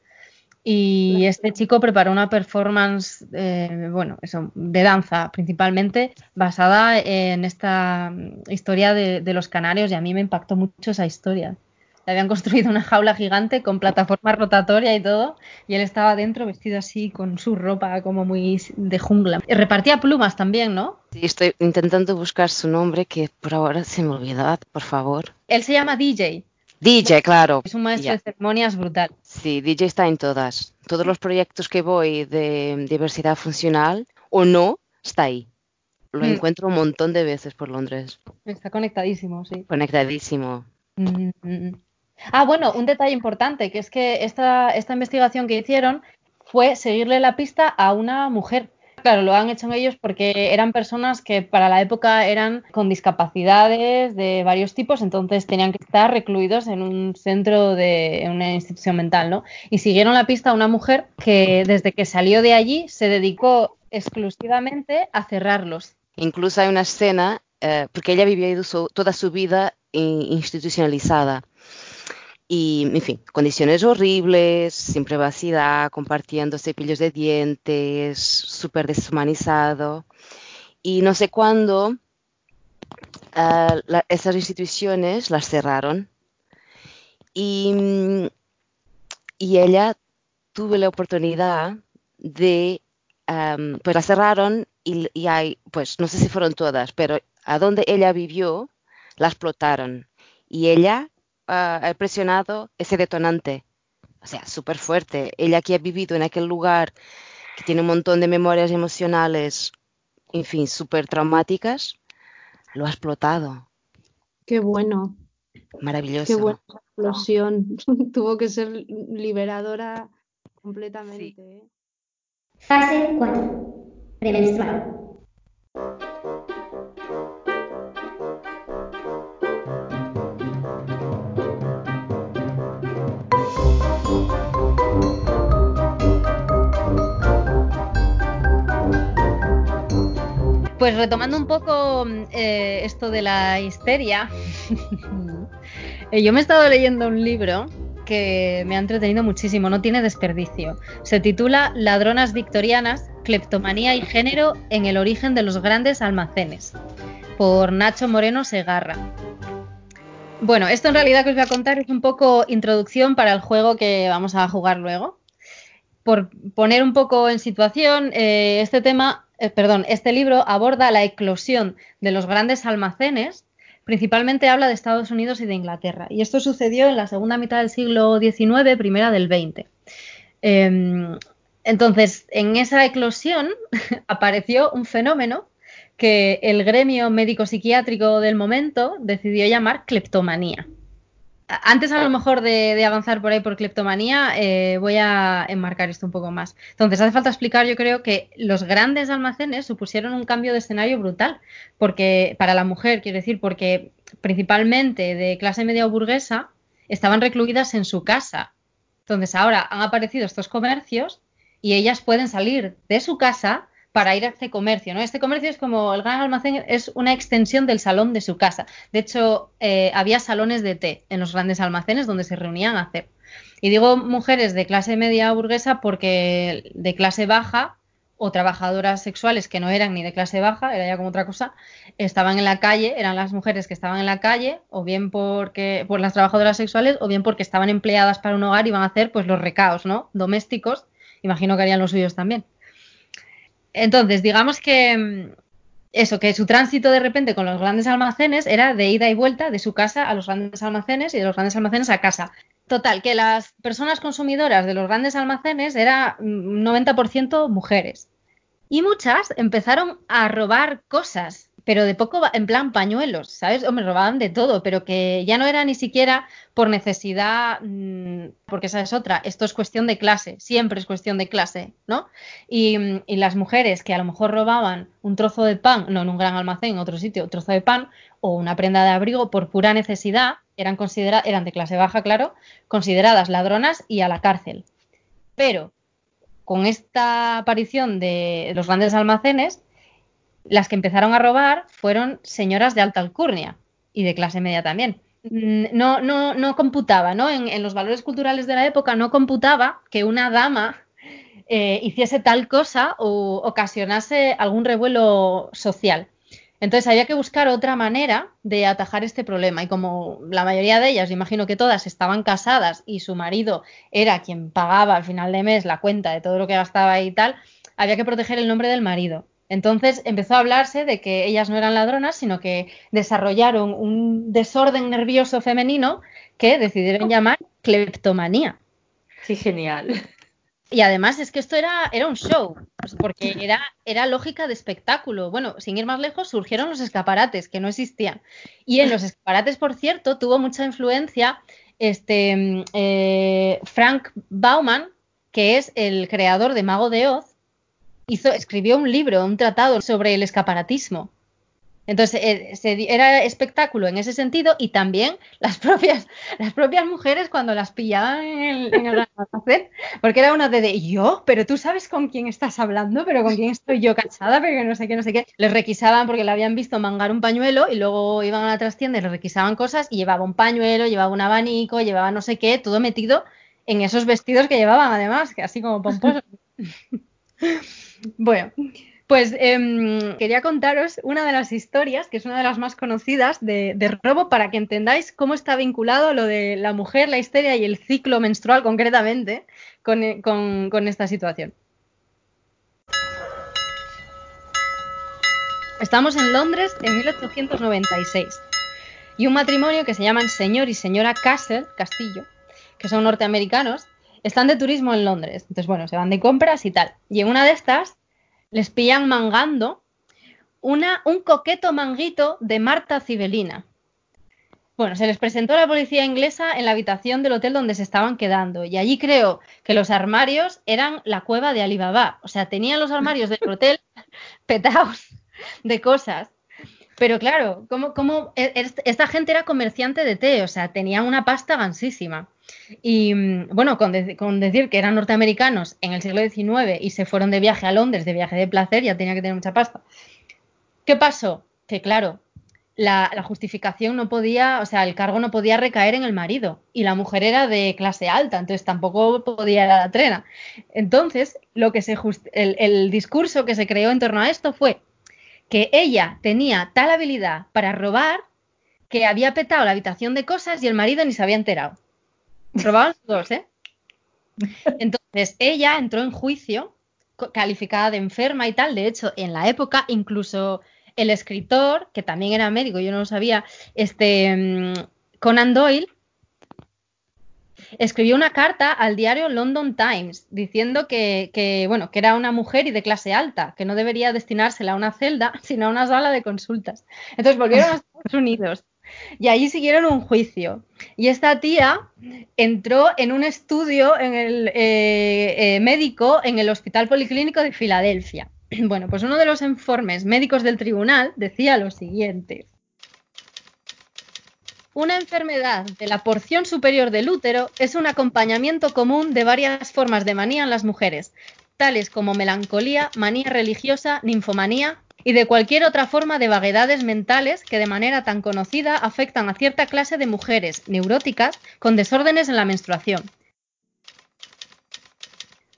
Y este chico preparó una performance, eh, bueno, eso, de danza principalmente, basada en esta mm, historia de, de los canarios y a mí me impactó mucho esa historia. Le habían construido una jaula gigante con plataforma rotatoria y todo, y él estaba dentro vestido así con su ropa como muy de jungla. Y repartía plumas también, ¿no? Sí, estoy intentando buscar su nombre que por ahora se me olvidó, por favor. Él se llama DJ, DJ, claro. es un maestro Ya. de ceremonias brutal. Sí, DJ está en todas. Todos los proyectos que voy de diversidad funcional o no, está ahí. Lo Mm. encuentro un montón de veces por Londres. Está conectadísimo, sí. Conectadísimo. Mm, mm, mm. Ah, bueno, un detalle importante, que es que esta, esta investigación que hicieron fue seguirle la pista a una mujer. Claro, lo han hecho ellos porque eran personas que para la época eran con discapacidades de varios tipos, entonces tenían que estar recluidos en un centro de una institución mental, ¿no? Y siguieron la pista a una mujer que desde que salió de allí se dedicó exclusivamente a cerrarlos. Incluso hay una escena, eh, porque ella vivió toda su vida in- institucionalizada. Y, en fin, condiciones horribles, sin privacidad, compartiendo cepillos de dientes, súper deshumanizado. Y no sé cuándo ah, la- esas instituciones las cerraron. Y, y ella tuvo la oportunidad de, pues las cerraron y, y hay, pues no sé si fueron todas, pero a donde ella vivió, la explotaron. Y ella ha presionado ese detonante. O sea, súper fuerte. Ella que ha vivido en aquel lugar, que tiene un montón de memorias emocionales, en fin, súper traumáticas, lo ha explotado. Qué bueno, Maravilloso. qué buena explosión. Tuvo que ser liberadora completamente. ¿eh? Fase 4. Premenstrual. Pues retomando un poco mm, eh, esto de la histeria, eh, yo me he estado leyendo un libro que me ha entretenido muchísimo, no tiene desperdicio. Se titula Ladronas victorianas, cleptomanía y género en el origen de los grandes almacenes, por Nacho Moreno Segarra. Bueno, esto en realidad que os voy a contar es un poco introducción para el juego que vamos a jugar luego. Por poner un poco en situación, eh, este tema, eh, perdón, este libro aborda la eclosión de los grandes almacenes, principalmente habla de Estados Unidos y de Inglaterra. Y esto sucedió en la segunda mitad del siglo XIX, primera del XX. Eh, entonces, en esa eclosión apareció un fenómeno que el gremio médico-psiquiátrico del momento decidió llamar cleptomanía. Antes a lo mejor de, de avanzar por ahí por cleptomanía, eh, voy a enmarcar esto un poco más. Entonces, hace falta explicar, yo creo, que los grandes almacenes supusieron un cambio de escenario brutal, porque para la mujer, quiero decir, porque principalmente de clase media o burguesa estaban recluidas en su casa. Entonces, ahora han aparecido estos comercios y ellas pueden salir de su casa para ir a este comercio, ¿no? Este comercio es como el gran almacén, es una extensión del salón de su casa. De hecho, eh, había salones de té en los grandes almacenes donde se reunían a hacer. Y digo mujeres de clase media burguesa porque de clase baja o trabajadoras sexuales que no eran ni de clase baja, era ya como otra cosa, estaban en la calle, eran las mujeres que estaban en la calle, o bien porque por las trabajadoras sexuales, o bien porque estaban empleadas para un hogar y iban a hacer pues los recaos, ¿no? Domésticos, imagino que harían los suyos también. Entonces, digamos que, eso, que su tránsito de repente con los grandes almacenes era de ida y vuelta de su casa a los grandes almacenes y de los grandes almacenes a casa. Total, que las personas consumidoras de los grandes almacenes era un 90% mujeres. Y muchas empezaron a robar cosas, pero de poco, en plan pañuelos, ¿sabes? Hombre, robaban de todo, pero que ya no era ni siquiera por necesidad, mm, porque esa es otra, esto es cuestión de clase, siempre es cuestión de clase, ¿no? Y, mm, y las mujeres que a lo mejor robaban un trozo de pan, no en un gran almacén, en otro sitio, trozo de pan o una prenda de abrigo por pura necesidad, eran, considera eran de clase baja, claro, consideradas ladronas y a la cárcel. Pero con esta aparición de los grandes almacenes, las que empezaron a robar fueron señoras de alta alcurnia y de clase media también. Mm, No, no, no computaba, ¿no? En, en los valores culturales de la época no computaba que una dama eh, hiciese tal cosa o ocasionase algún revuelo social. Entonces había que buscar otra manera de atajar este problema y como la mayoría de ellas, imagino que todas estaban casadas y su marido era quien pagaba al final de mes la cuenta de todo lo que gastaba y tal, había que proteger el nombre del marido. Entonces empezó a hablarse de que ellas no eran ladronas, sino que desarrollaron un desorden nervioso femenino que decidieron llamar cleptomanía. Qué genial. Y además es que esto era, era un show, pues, porque era, era lógica de espectáculo. Bueno, sin ir más lejos, surgieron los escaparates, que no existían. Y en los escaparates, por cierto, tuvo mucha influencia este, mm, eh, Frank Bauman, que es el creador de Mago de Oz, hizo, escribió un libro, un tratado sobre el escaparatismo. Entonces, eh, era espectáculo en ese sentido y también las propias, las propias mujeres cuando las pillaban en el, en el almacén, porque era una de, de yo, pero tú sabes con quién estás hablando, pero con quién estoy yo cachada, pero no sé qué, no sé qué. Les requisaban porque le habían visto mangar un pañuelo y luego iban a la trastienda y les requisaban cosas y llevaba un pañuelo, llevaba un abanico, llevaba no sé qué, todo metido en esos vestidos que llevaban además, que así como pomposos. Bueno, pues em, quería contaros una de las historias, que es una de las más conocidas de, robo, para que entendáis cómo está vinculado lo de la mujer, la histeria y el ciclo menstrual concretamente con, eh, con esta situación. Estamos en Londres en 1896 y un matrimonio que se llaman señor y señora Castle, Castillo, que son norteamericanos, están de turismo en Londres. Entonces, bueno, se van de compras y tal. Y en una de estas les pillan mangando una, un coqueto manguito de Marta Cibelina. Bueno, se les presentó a la policía inglesa en la habitación del hotel donde se estaban quedando y allí creo que los armarios eran la cueva de Alibaba. O sea, tenían los armarios del hotel petados de cosas. Pero claro, como, como esta gente era comerciante de té, o sea, tenían una pasta gansísima. Y mm, bueno, con, de- con decir que eran norteamericanos en el siglo XIX y se fueron de viaje a Londres, de viaje de placer, ya tenía que tener mucha pasta. ¿Qué pasó? Que claro, la, la justificación no podía, o sea, el cargo no podía recaer en el marido y la mujer era de clase alta, entonces tampoco podía ir a la trena. Entonces, lo que se el discurso que se creó en torno a esto fue que ella tenía tal habilidad para robar que había petado la habitación de cosas y el marido ni se había enterado. Robaban los dos, ¿eh? Entonces, ella entró en juicio calificada de enferma y tal. De hecho, en la época, incluso el escritor, que también era médico, yo no lo sabía, este mm, Conan Doyle, escribió una carta al diario London Times diciendo que, bueno, que era una mujer y de clase alta, que no debería destinársela a una celda, sino a una sala de consultas. Entonces volvieron a Estados Unidos y allí siguieron un juicio. Y esta tía entró en un estudio en el eh, eh, médico en el Hospital Policlínico de Filadelfia. Bueno, pues uno de los informes médicos del tribunal decía lo siguiente. Una enfermedad de la porción superior del útero es un acompañamiento común de varias formas de manía en las mujeres, tales como melancolía, manía religiosa, ninfomanía y de cualquier otra forma de vaguedades mentales que de manera tan conocida afectan a cierta clase de mujeres neuróticas con desórdenes en la menstruación.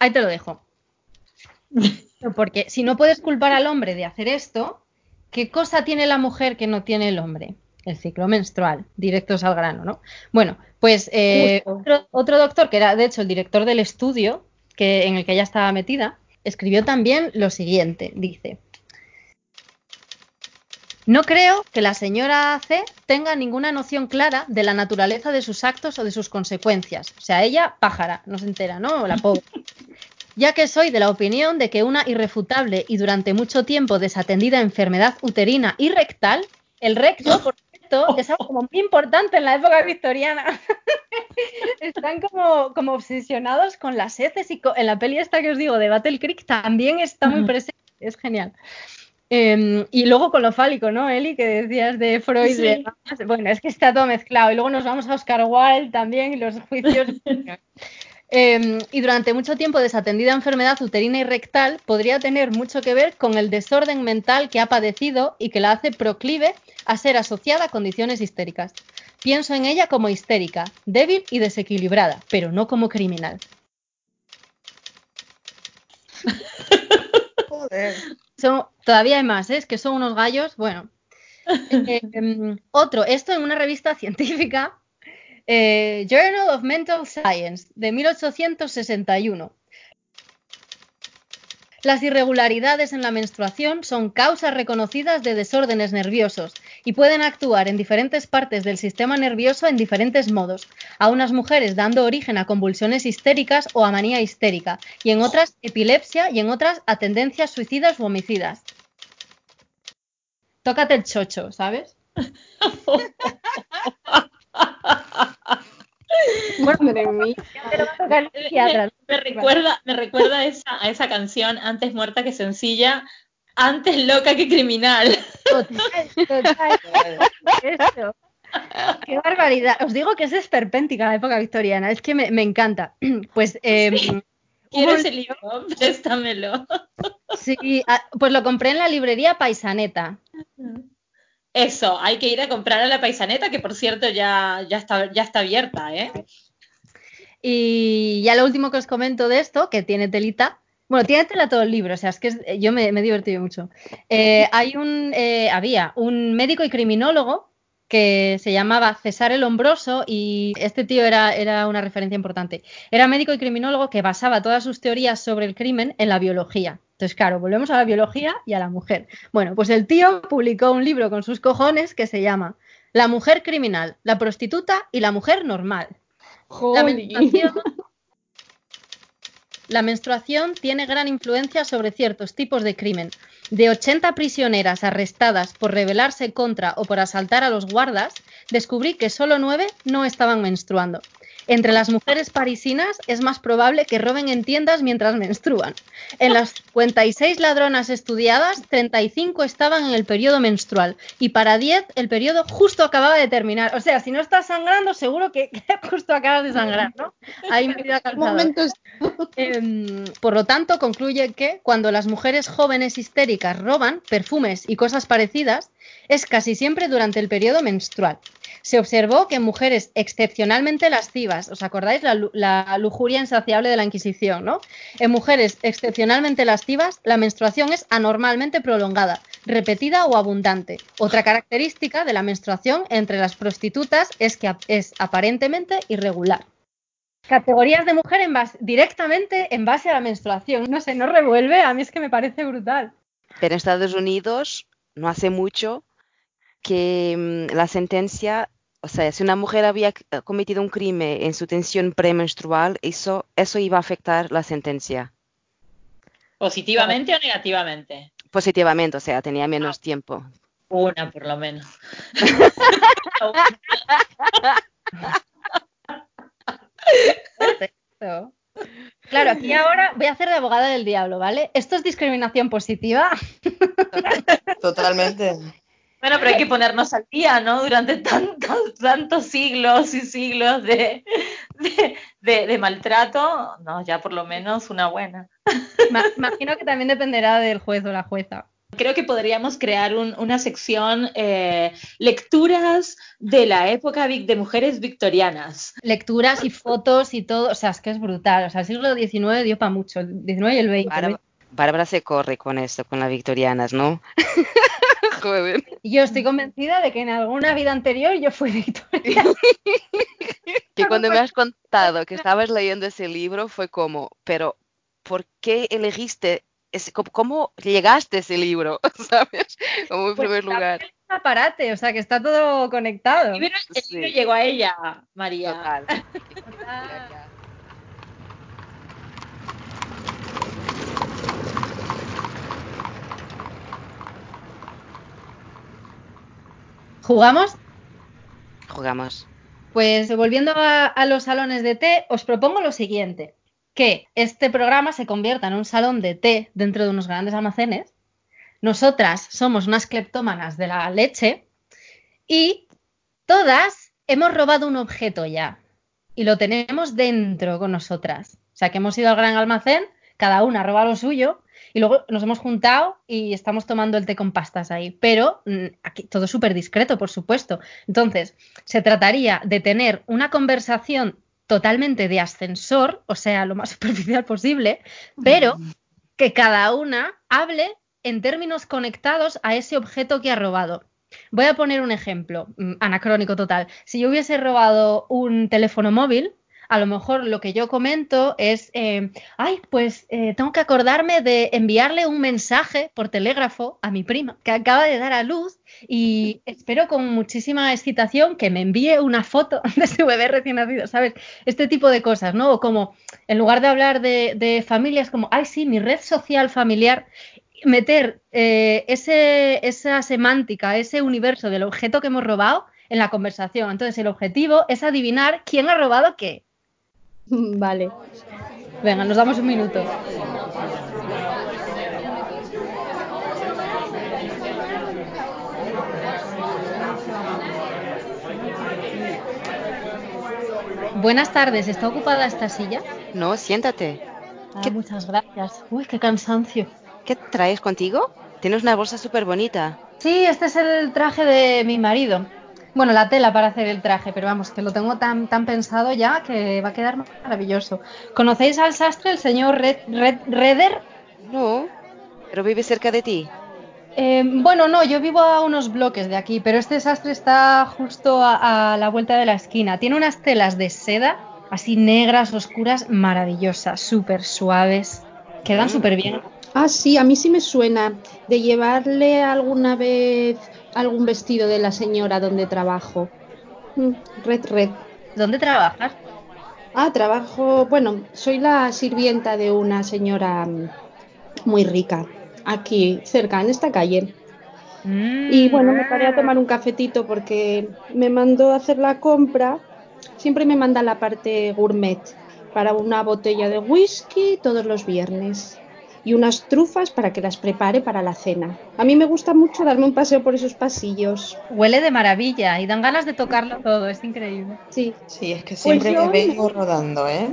Ahí te lo dejo. Porque si no puedes culpar al hombre de hacer esto, ¿qué cosa tiene la mujer que no tiene el hombre? El ciclo menstrual, directos al grano, ¿no? Bueno, pues eh, otro, otro doctor, que era de hecho el director del estudio que, en el que ella estaba metida, escribió también lo siguiente, dice. No creo que la señora C tenga ninguna noción clara de la naturaleza de sus actos o de sus consecuencias. O sea, ella, pájara, no se entera, ¿no? La pobre. Ya que soy de la opinión de que una irrefutable y durante mucho tiempo desatendida enfermedad uterina y rectal, el recto, por es algo como muy importante en la época victoriana. Están como, como obsesionados con las heces y en la peli esta que os digo de Battle Creek también está muy presente, es genial. Eh, y luego con lo fálico, ¿no, Eli? Que decías de Freud. Sí. Bueno, es que está todo mezclado. Y luego nos vamos a Oscar Wilde también y los juicios. Eh, y durante mucho tiempo desatendida enfermedad uterina y rectal podría tener mucho que ver con el desorden mental que ha padecido y que la hace proclive a ser asociada a condiciones histéricas. Pienso en ella como histérica, débil y desequilibrada, pero no como criminal. Joder. Son, todavía hay más, ¿eh? es que son unos gallos. Bueno. Eh, em, otro, esto en una revista científica, eh, Journal of Mental Science, de 1861. Las irregularidades en la menstruación son causas reconocidas de desórdenes nerviosos y pueden actuar en diferentes partes del sistema nervioso en diferentes modos, a unas mujeres dando origen a convulsiones histéricas o a manía histérica, y en otras epilepsia y en otras a tendencias suicidas u homicidas. Tócate el chocho, ¿sabes? Madre mía. Me recuerda, me recuerda a esa, a esa canción, antes muerta que sencilla, antes loca que criminal. Total, total. Eso. Qué barbaridad. Os digo que es esperpéntica la época victoriana. Es que me, me encanta. Pues em, Sí. hubo ¿Quieres ese libro? Préstamelo. sí, ah, pues lo compré en la librería Paisaneta. Eso, hay que ir a comprar a la paisaneta, que por cierto ya, ya, está, ya está abierta, ¿eh? Y ya lo último que os comento de esto, que tiene telita. Bueno, tiene tela todo el libro, o sea, es que es- yo me, me he divertido mucho. Eh, hay un, eh, había un médico y criminólogo que se llamaba César el Hombroso y este tío era, era una referencia importante. Era médico y criminólogo que basaba todas sus teorías sobre el crimen en la biología. Entonces, claro, volvemos a la biología y a la mujer. Bueno, pues el tío publicó un libro con sus cojones que se llama La mujer criminal, la prostituta y la mujer normal. La Jolín. menstruación, la menstruación tiene gran influencia sobre ciertos tipos de crimen. De 80 prisioneras arrestadas por rebelarse contra o por asaltar a los guardas, descubrí que solo 9 no estaban menstruando. Entre las mujeres parisinas es más probable que roben en tiendas mientras menstruan. En las 56 ladronas estudiadas, 35 estaban en el periodo menstrual y para 10 el periodo justo acababa de terminar. O sea, si no estás sangrando, seguro que justo acabas de sangrar, ¿no? Ahí medida ¿Qué calzador. momento es- Em, por lo tanto, concluye que cuando las mujeres jóvenes histéricas roban perfumes y cosas parecidas, es casi siempre durante el periodo menstrual. Se observó que en mujeres excepcionalmente lascivas, ¿os acordáis la, lu- la lujuria insaciable de la Inquisición, no? En mujeres excepcionalmente lascivas, la menstruación es anormalmente prolongada, repetida o abundante. Otra característica de la menstruación entre las prostitutas es que es aparentemente irregular. Categorías de mujer directamente en base a la menstruación. No sé, no revuelve, a mí es que me parece brutal. Pero en Estados Unidos, no hace mucho, que mm, la sentencia, o sea, si una mujer había eh, cometido un crimen en su tensión premenstrual, eso, eso iba a afectar la sentencia ¿Positivamente o negativamente? positivamente, o sea, tenía menos tiempo. Una, por lo menos. Perfecto. Claro, aquí ahora voy a hacer de abogada del diablo, ¿vale? ¿Esto es discriminación positiva? Totalmente. Bueno, pero hay que ponernos al día, ¿no? Durante tantos, tantos siglos y siglos de, de, de- de maltrato, no, ya por lo menos una buena. Ma- Imagino que también dependerá del juez o la jueza. Creo que podríamos crear un- una sección eh, lecturas de la época de mujeres victorianas. Lecturas y fotos y todo, o sea, es que es brutal. O sea, el siglo XIX dio para mucho, el XIX y el XX. Bárbara, Bárbara se corre con esto, con las victorianas, ¿no? Yo estoy convencida de que en alguna vida anterior yo fui victoriana. Que cuando me has contado que estabas leyendo ese libro fue como, pero ¿por qué elegiste ese, cómo, cómo llegaste a ese libro? ¿Sabes? Como en Pues primer lugar. un aparate, o sea que está todo conectado. El libro, el Sí. llegó a ella, María. Total. ¿Jugamos? Jugamos. Pues volviendo a, a los salones de té, os propongo lo siguiente, que este programa se convierta en un salón de té dentro de unos grandes almacenes. Nosotras somos unas cleptómanas de la leche y todas hemos robado un objeto ya y lo tenemos dentro con nosotras. O sea que hemos ido al gran almacén, cada una ha robado lo suyo y luego nos hemos juntado y estamos tomando el té con pastas ahí. Pero mm, aquí todo súper discreto, por supuesto. Entonces, se trataría de tener una conversación totalmente de ascensor, o sea, lo más superficial posible, pero que cada una hable en términos conectados a ese objeto que ha robado. Voy a poner un ejemplo, mm, anacrónico total. Si yo hubiese robado un teléfono móvil, a lo mejor lo que yo comento es, eh, ay, pues eh, tengo que acordarme de enviarle un mensaje por telégrafo a mi prima, que acaba de dar a luz y espero con muchísima excitación que me envíe una foto de su bebé recién nacido, ¿sabes? Este tipo de cosas, ¿no? O como, en lugar de hablar de, de familias, como, ay, sí, mi red social familiar, meter eh, ese, esa semántica, ese universo del objeto que hemos robado en la conversación. Entonces, el objetivo es adivinar quién ha robado qué. Vale. Venga, nos damos un minuto. Buenas tardes, ¿está ocupada esta silla? No, siéntate. Ah, ¿Qué- muchas gracias. Uy, qué cansancio. ¿Qué traes contigo? Tienes una bolsa súper bonita. Sí, este es el traje de mi marido. Bueno, la tela para hacer el traje, pero vamos, que lo tengo tan, tan pensado ya que va a quedar maravilloso. ¿Conocéis al sastre, el señor Red, Red, Redder? No, pero vive cerca de ti. Eh, bueno, no, yo vivo a unos bloques de aquí, pero este sastre está justo a, a la vuelta de la esquina. Tiene unas telas de seda, así negras, oscuras, maravillosas, súper suaves. Quedan súper bien. Ah, sí, a mí sí me suena de llevarle alguna vez algún vestido de la señora donde trabajo. Mm, Red, red. ¿Dónde trabajas? Ah, trabajo, bueno, soy la sirvienta de una señora mm, muy rica, aquí cerca, en esta calle. Mm. Y bueno, me paré a tomar un cafetito porque me mandó a hacer la compra. Siempre me manda la parte gourmet para una botella de whisky todos los viernes y unas trufas para que las prepare para la cena. A mí me gusta mucho darme un paseo por esos pasillos. Huele de maravilla y dan ganas de tocarlo todo, es increíble. Sí, Sí, es que siempre yo me vengo rodando, ¿eh?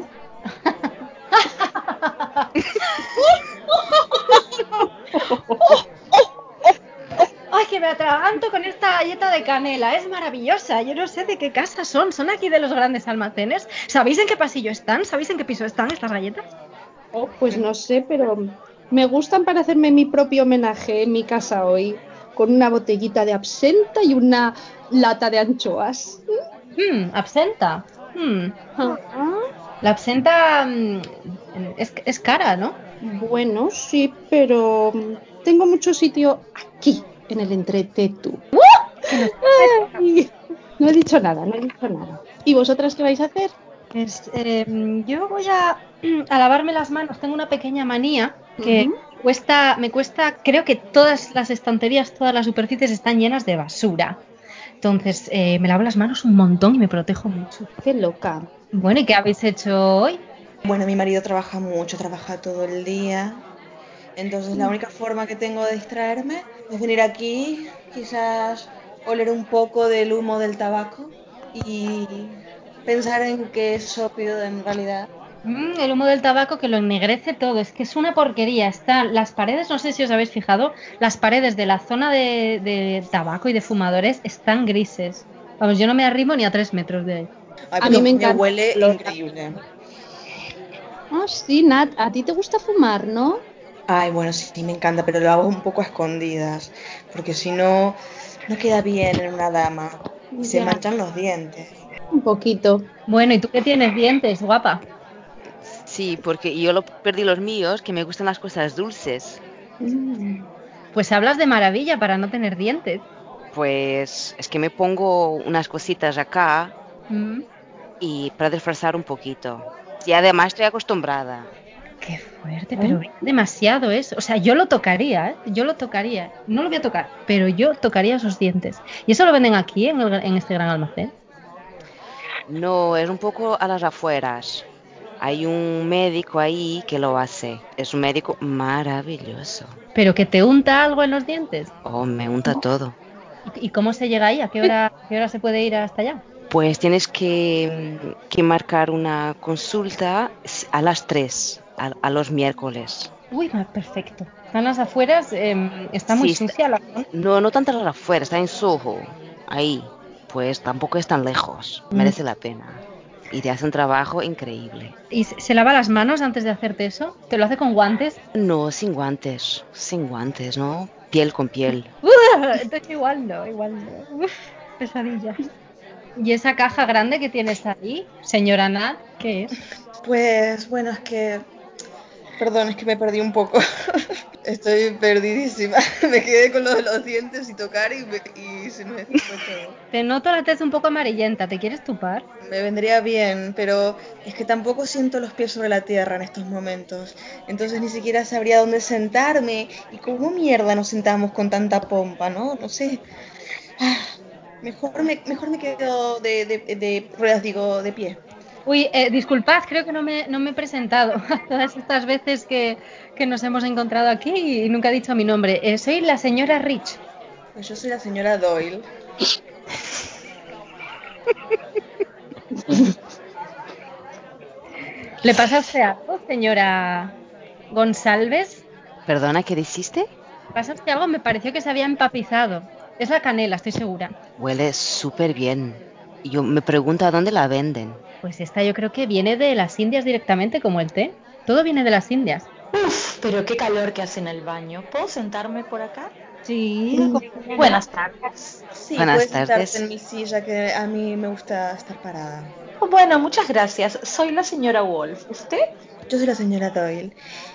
¡Ay, que me atraganto con esta galleta de canela! Es maravillosa. Yo no sé de qué casa son. ¿Son aquí de los grandes almacenes? ¿Sabéis en qué pasillo están? ¿Sabéis en qué piso están estas galletas? Oh, pues no sé, pero me gustan para hacerme mi propio homenaje en mi casa hoy, con una botellita de absenta y una lata de anchoas. Hmm, absenta. Hmm. Ah, La absenta mm, es, es cara, ¿no? Bueno, sí, pero tengo mucho sitio aquí, en el entretetu. Ay, No he dicho nada, no he dicho nada. ¿Y vosotras qué vais a hacer? Pues, eh, yo voy a, a lavarme las manos. Tengo una pequeña manía que cuesta, me cuesta, creo que todas las estanterías, todas las superficies están llenas de basura. Entonces, eh, me lavo las manos un montón y me protejo mucho. Qué loca. Bueno, ¿y qué habéis hecho hoy? Bueno, mi marido trabaja mucho, trabaja todo el día. Entonces la única forma que tengo de distraerme es venir aquí, quizás oler un poco del humo del tabaco y pensar en que es ópido en realidad. Mm, el humo del tabaco que lo ennegrece todo. Es que es una porquería. Están las paredes, no sé si os habéis fijado, las paredes de la zona de, de tabaco y de fumadores están grises. Vamos, yo no me arrimo ni a tres metros de ahí. Ay, A mí me encanta huele increíble. Ah, sí, Nat, a ti te gusta fumar, ¿no? Ay, bueno, sí, sí, me encanta, pero lo hago un poco a escondidas, porque si no, no queda bien en una dama. Y se manchan los dientes. Un poquito. Bueno, ¿y tú qué tienes dientes, guapa? Sí, porque yo lo perdí los míos, que me gustan las cosas dulces. Mm. Pues hablas de maravilla para no tener dientes. Pues es que me pongo unas cositas acá Mm, y para disfrazar un poquito. Y además estoy acostumbrada. Qué fuerte, pero demasiado eso. O sea, yo lo tocaría, ¿eh? Yo lo tocaría. No lo voy a tocar, pero yo tocaría esos dientes. ¿Y eso lo venden aquí, en, el- en este gran almacén? No, es un poco a las afueras. Hay un médico ahí que lo hace. Es un médico maravilloso. ¿Pero que te unta algo en los dientes? Oh, me unta todo. ¿Y, cómo se llega ahí? ¿A qué hora, qué hora se puede ir hasta allá? Pues tienes que, que marcar una consulta a las 3, a, a los miércoles. Uy, perfecto. Están las afueras, em, está muy Sí, está- sucia la zona. No, no tanto las afueras, está en Soho. Ahí. Pues tampoco es tan lejos. Merece la pena. Y te hace un trabajo increíble. ¿Y se, lava las manos antes de hacerte eso? ¿Te lo hace con guantes? No, sin guantes. Sin guantes, ¿no? Piel con piel. Entonces igual no, igual no. Uf, pesadilla. ¿Y esa caja grande que tienes ahí, señora Nat, qué es? Pues bueno, es que. Perdón, es que me perdí un poco. Estoy perdidísima. Me quedé con lo de los dientes y tocar y, me- y se me fue todo. Te noto la tez un poco amarillenta, ¿te quieres tupar? Me vendría bien, pero es que tampoco siento los pies sobre la tierra en estos momentos. Entonces ni siquiera sabría dónde sentarme. ¿Y cómo mierda nos sentamos con tanta pompa, no? No sé. Ah, Mejor me, mejor me quedo de, de, de ruedas, digo, de pie. Uy, eh, disculpad, creo que no me, no me he presentado todas estas veces que, que nos hemos encontrado aquí y nunca he dicho mi nombre. Eh, soy la señora Rich. Pues yo soy la señora Doyle. ¿Le pasaste algo, señora González? Perdona, ¿qué dijiste? ¿Pasaste algo? Me pareció que se había empapizado. Es la canela, estoy segura. Huele súper bien. Y Yo me pregunto a dónde la venden. Pues esta yo creo que viene de las Indias directamente, como el té. Todo viene de las Indias. Uf, pero qué calor que hace en el baño. ¿Puedo sentarme por acá? Sí. Buenas tardes. Sí, Buenas puedes tardes. sentarte en mi silla, que a mí me gusta estar parada. Bueno, muchas gracias. Soy la señora Wolf. ¿Usted? Yo soy la señora Doyle.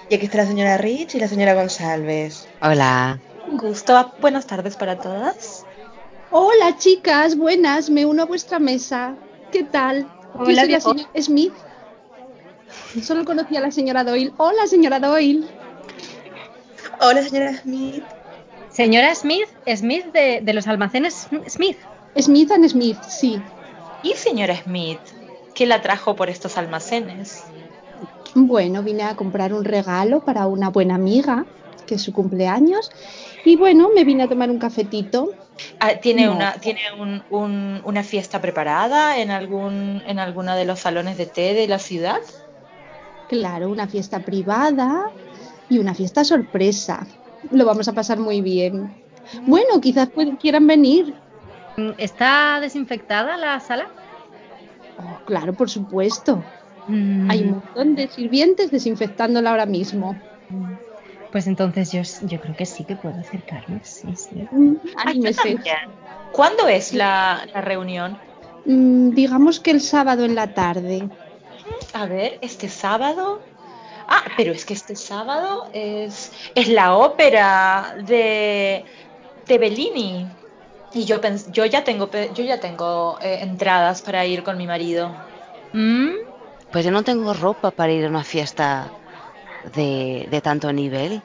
Y aquí está la señora Rich y la señora González. Hola. Un gusto. Buenas tardes para todas. Hola chicas, buenas, me uno a vuestra mesa. ¿Qué tal? Yo Hola, soy la señora Smith. Solo conocí a la señora Doyle. Hola, señora Doyle. Hola, señora Smith. Señora Smith, Smith de, de los almacenes Smith. Smith and Smith, sí. ¿Y señora Smith? ¿Qué la trajo por estos almacenes? Bueno, vine a comprar un regalo para una buena amiga, que es su cumpleaños. Y bueno, me vine a tomar un cafetito. Ah, ¿Tiene, No. una, ¿tiene un- un- una fiesta preparada en algún en alguno de los salones de té de la ciudad? Claro, una fiesta privada y una fiesta sorpresa. Lo vamos a pasar muy bien. Bueno, quizás quieran venir. ¿Está desinfectada la sala? Oh, claro, por supuesto. Mm, Hay un montón de sirvientes desinfectándola ahora mismo. Pues entonces yo, yo creo que sí que puedo acercarme. Sí, sí. Mm, Ah, yo. ¿Cuándo es la, la reunión? Mm, digamos que el sábado en la tarde. A ver, este sábado. Ah, pero es que este sábado es, es la ópera de, de Bellini. Y yo, pens- yo ya tengo, yo ya tengo eh, entradas para ir con mi marido. Mm, Pues yo no tengo ropa para ir a una fiesta de, de tanto nivel.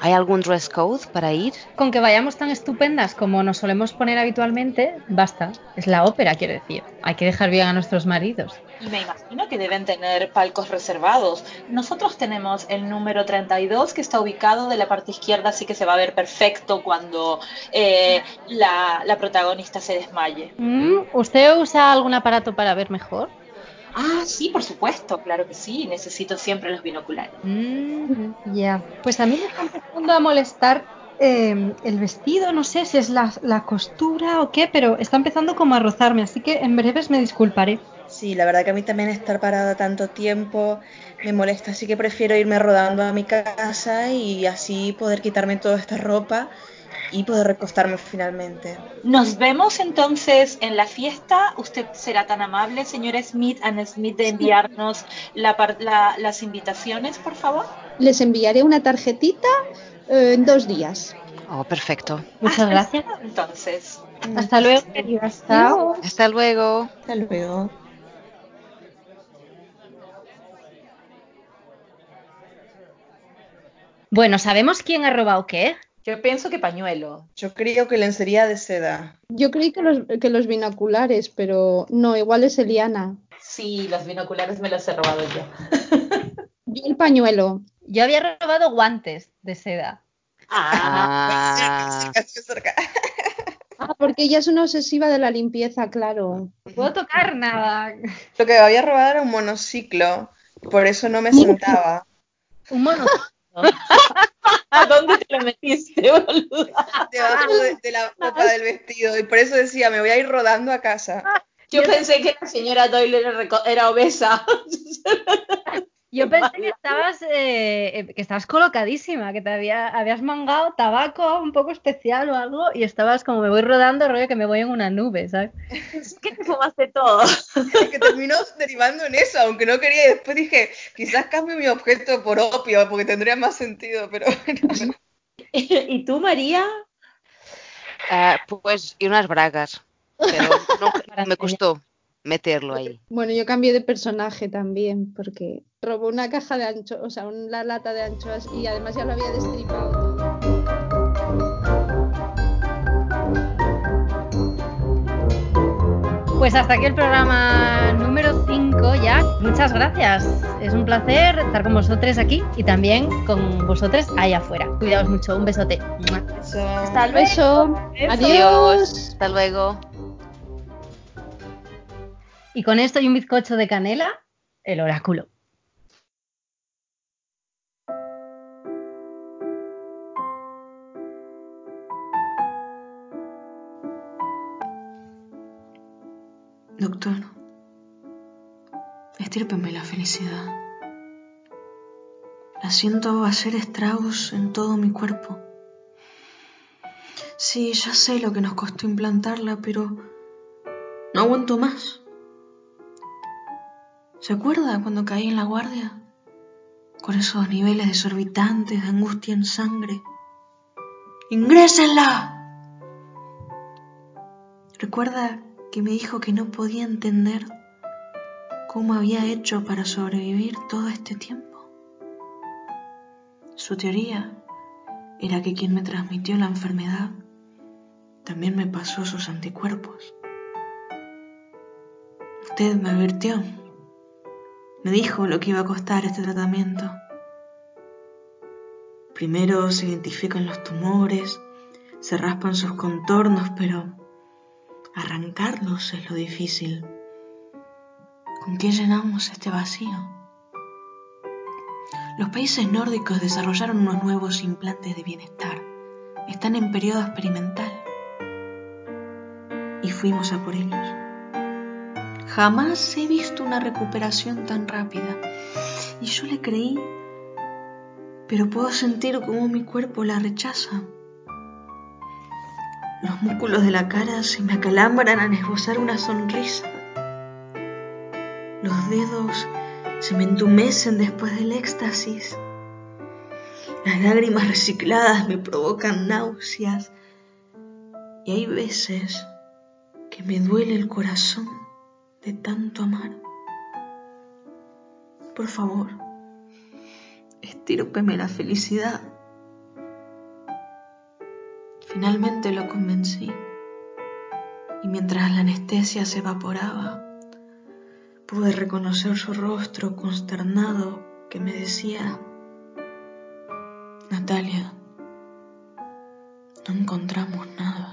¿Hay algún dress code para ir? Con que vayamos tan estupendas como nos solemos poner habitualmente, basta. Es la ópera, quiero decir. Hay que dejar bien a nuestros maridos. Y me imagino que deben tener palcos reservados. Nosotros tenemos el número 32 que está ubicado de la parte izquierda, así que se va a ver perfecto cuando eh, la, la protagonista se desmaye. Mm, ¿Usted usa algún aparato para ver mejor? Ah, sí, por supuesto, claro que sí. Necesito siempre los binoculares. Mm, ya. Pues a mí me está empezando a molestar eh, el vestido, no sé si es la, la costura o qué, pero está empezando como a rozarme, así que en breves me disculparé. Sí, la verdad que a mí también estar parada tanto tiempo me molesta, así que prefiero irme rodando a mi casa y así poder quitarme toda esta ropa y poder recostarme finalmente. Nos vemos entonces en la fiesta. Usted será tan amable, señora Smith, Anne Smith, de enviarnos la par- la- las invitaciones, por favor. Les enviaré una tarjetita eh, en dos días. Oh, perfecto. Muchas gracias. Entonces, Hasta luego, queridas. Hasta luego. Hasta luego. Bueno, ¿sabemos quién ha robado qué? Yo pienso que pañuelo. Yo creo que lencería de seda. Yo creí que los, que los binoculares, pero no, igual es Eliana. Sí, los binoculares me los he robado yo. Yo el pañuelo. Yo había robado guantes de seda. Ah, Ah, Cerca. Ah, porque ella es una obsesiva de la limpieza, claro. No puedo tocar nada. Lo que había robado era un monociclo. Por eso no me sentaba. Un mono. ¿a dónde te lo metiste, boluda? Debajo de, de la copa del vestido. Y por eso decía, me voy a ir rodando a casa. Yo pensé que la señora Doyle era, era obesa. Yo pensé que estabas, eh, eh, que estabas colocadísima, que te había, habías mangado tabaco un poco especial o algo y estabas como me voy rodando, rollo que me voy en una nube, ¿sabes? Es que te fumaste todo. que terminó derivando en eso, aunque no quería. Y después dije, quizás cambie mi objeto por opio, porque tendría más sentido, pero bueno. ¿Y tú, María? ah, pues, y unas bragas. Pero no, me costó meterlo ahí. Bueno, yo cambié de personaje también, porque robó una caja de anchoas, o sea, una lata de anchoas y además ya lo había destripado todo. Pues hasta aquí el programa número 5 ya. Muchas gracias. Es un placer estar con vosotros aquí y también con vosotros allá afuera. Cuidaos mucho. Un besote. Hasta luego. beso. Adiós. Adiós. Hasta luego. Y con esto y un bizcocho de canela, el oráculo. Doctor, estírpeme la felicidad. La siento hacer estragos en todo mi cuerpo. Sí, ya sé lo que nos costó implantarla, pero no aguanto más. ¿Se acuerda cuando caí en la guardia? Con esos niveles desorbitantes de angustia en sangre. ¡Ingrésenla! ¿Recuerda que me dijo que no podía entender cómo había hecho para sobrevivir todo este tiempo? Su teoría era que quien me transmitió la enfermedad también me pasó sus anticuerpos. Usted me advirtió, me dijo lo que iba a costar este tratamiento. Primero se identifican los tumores, se raspan sus contornos, pero arrancarlos es lo difícil. ¿Con qué llenamos este vacío? Los países nórdicos desarrollaron unos nuevos implantes de bienestar. Están en periodo experimental. Y fuimos a por ellos. Jamás he visto una recuperación tan rápida. Y yo le creí, pero puedo sentir cómo mi cuerpo la rechaza. Los músculos de la cara se me acalambran al esbozar una sonrisa. Los dedos se me entumecen después del éxtasis. Las lágrimas recicladas me provocan náuseas. Y hay veces que me duele el corazón de tanto amar. Por favor, estírpeme la felicidad. Finalmente lo convencí. Y mientras la anestesia se evaporaba, pude reconocer su rostro consternado que me decía, Natalia, no encontramos nada.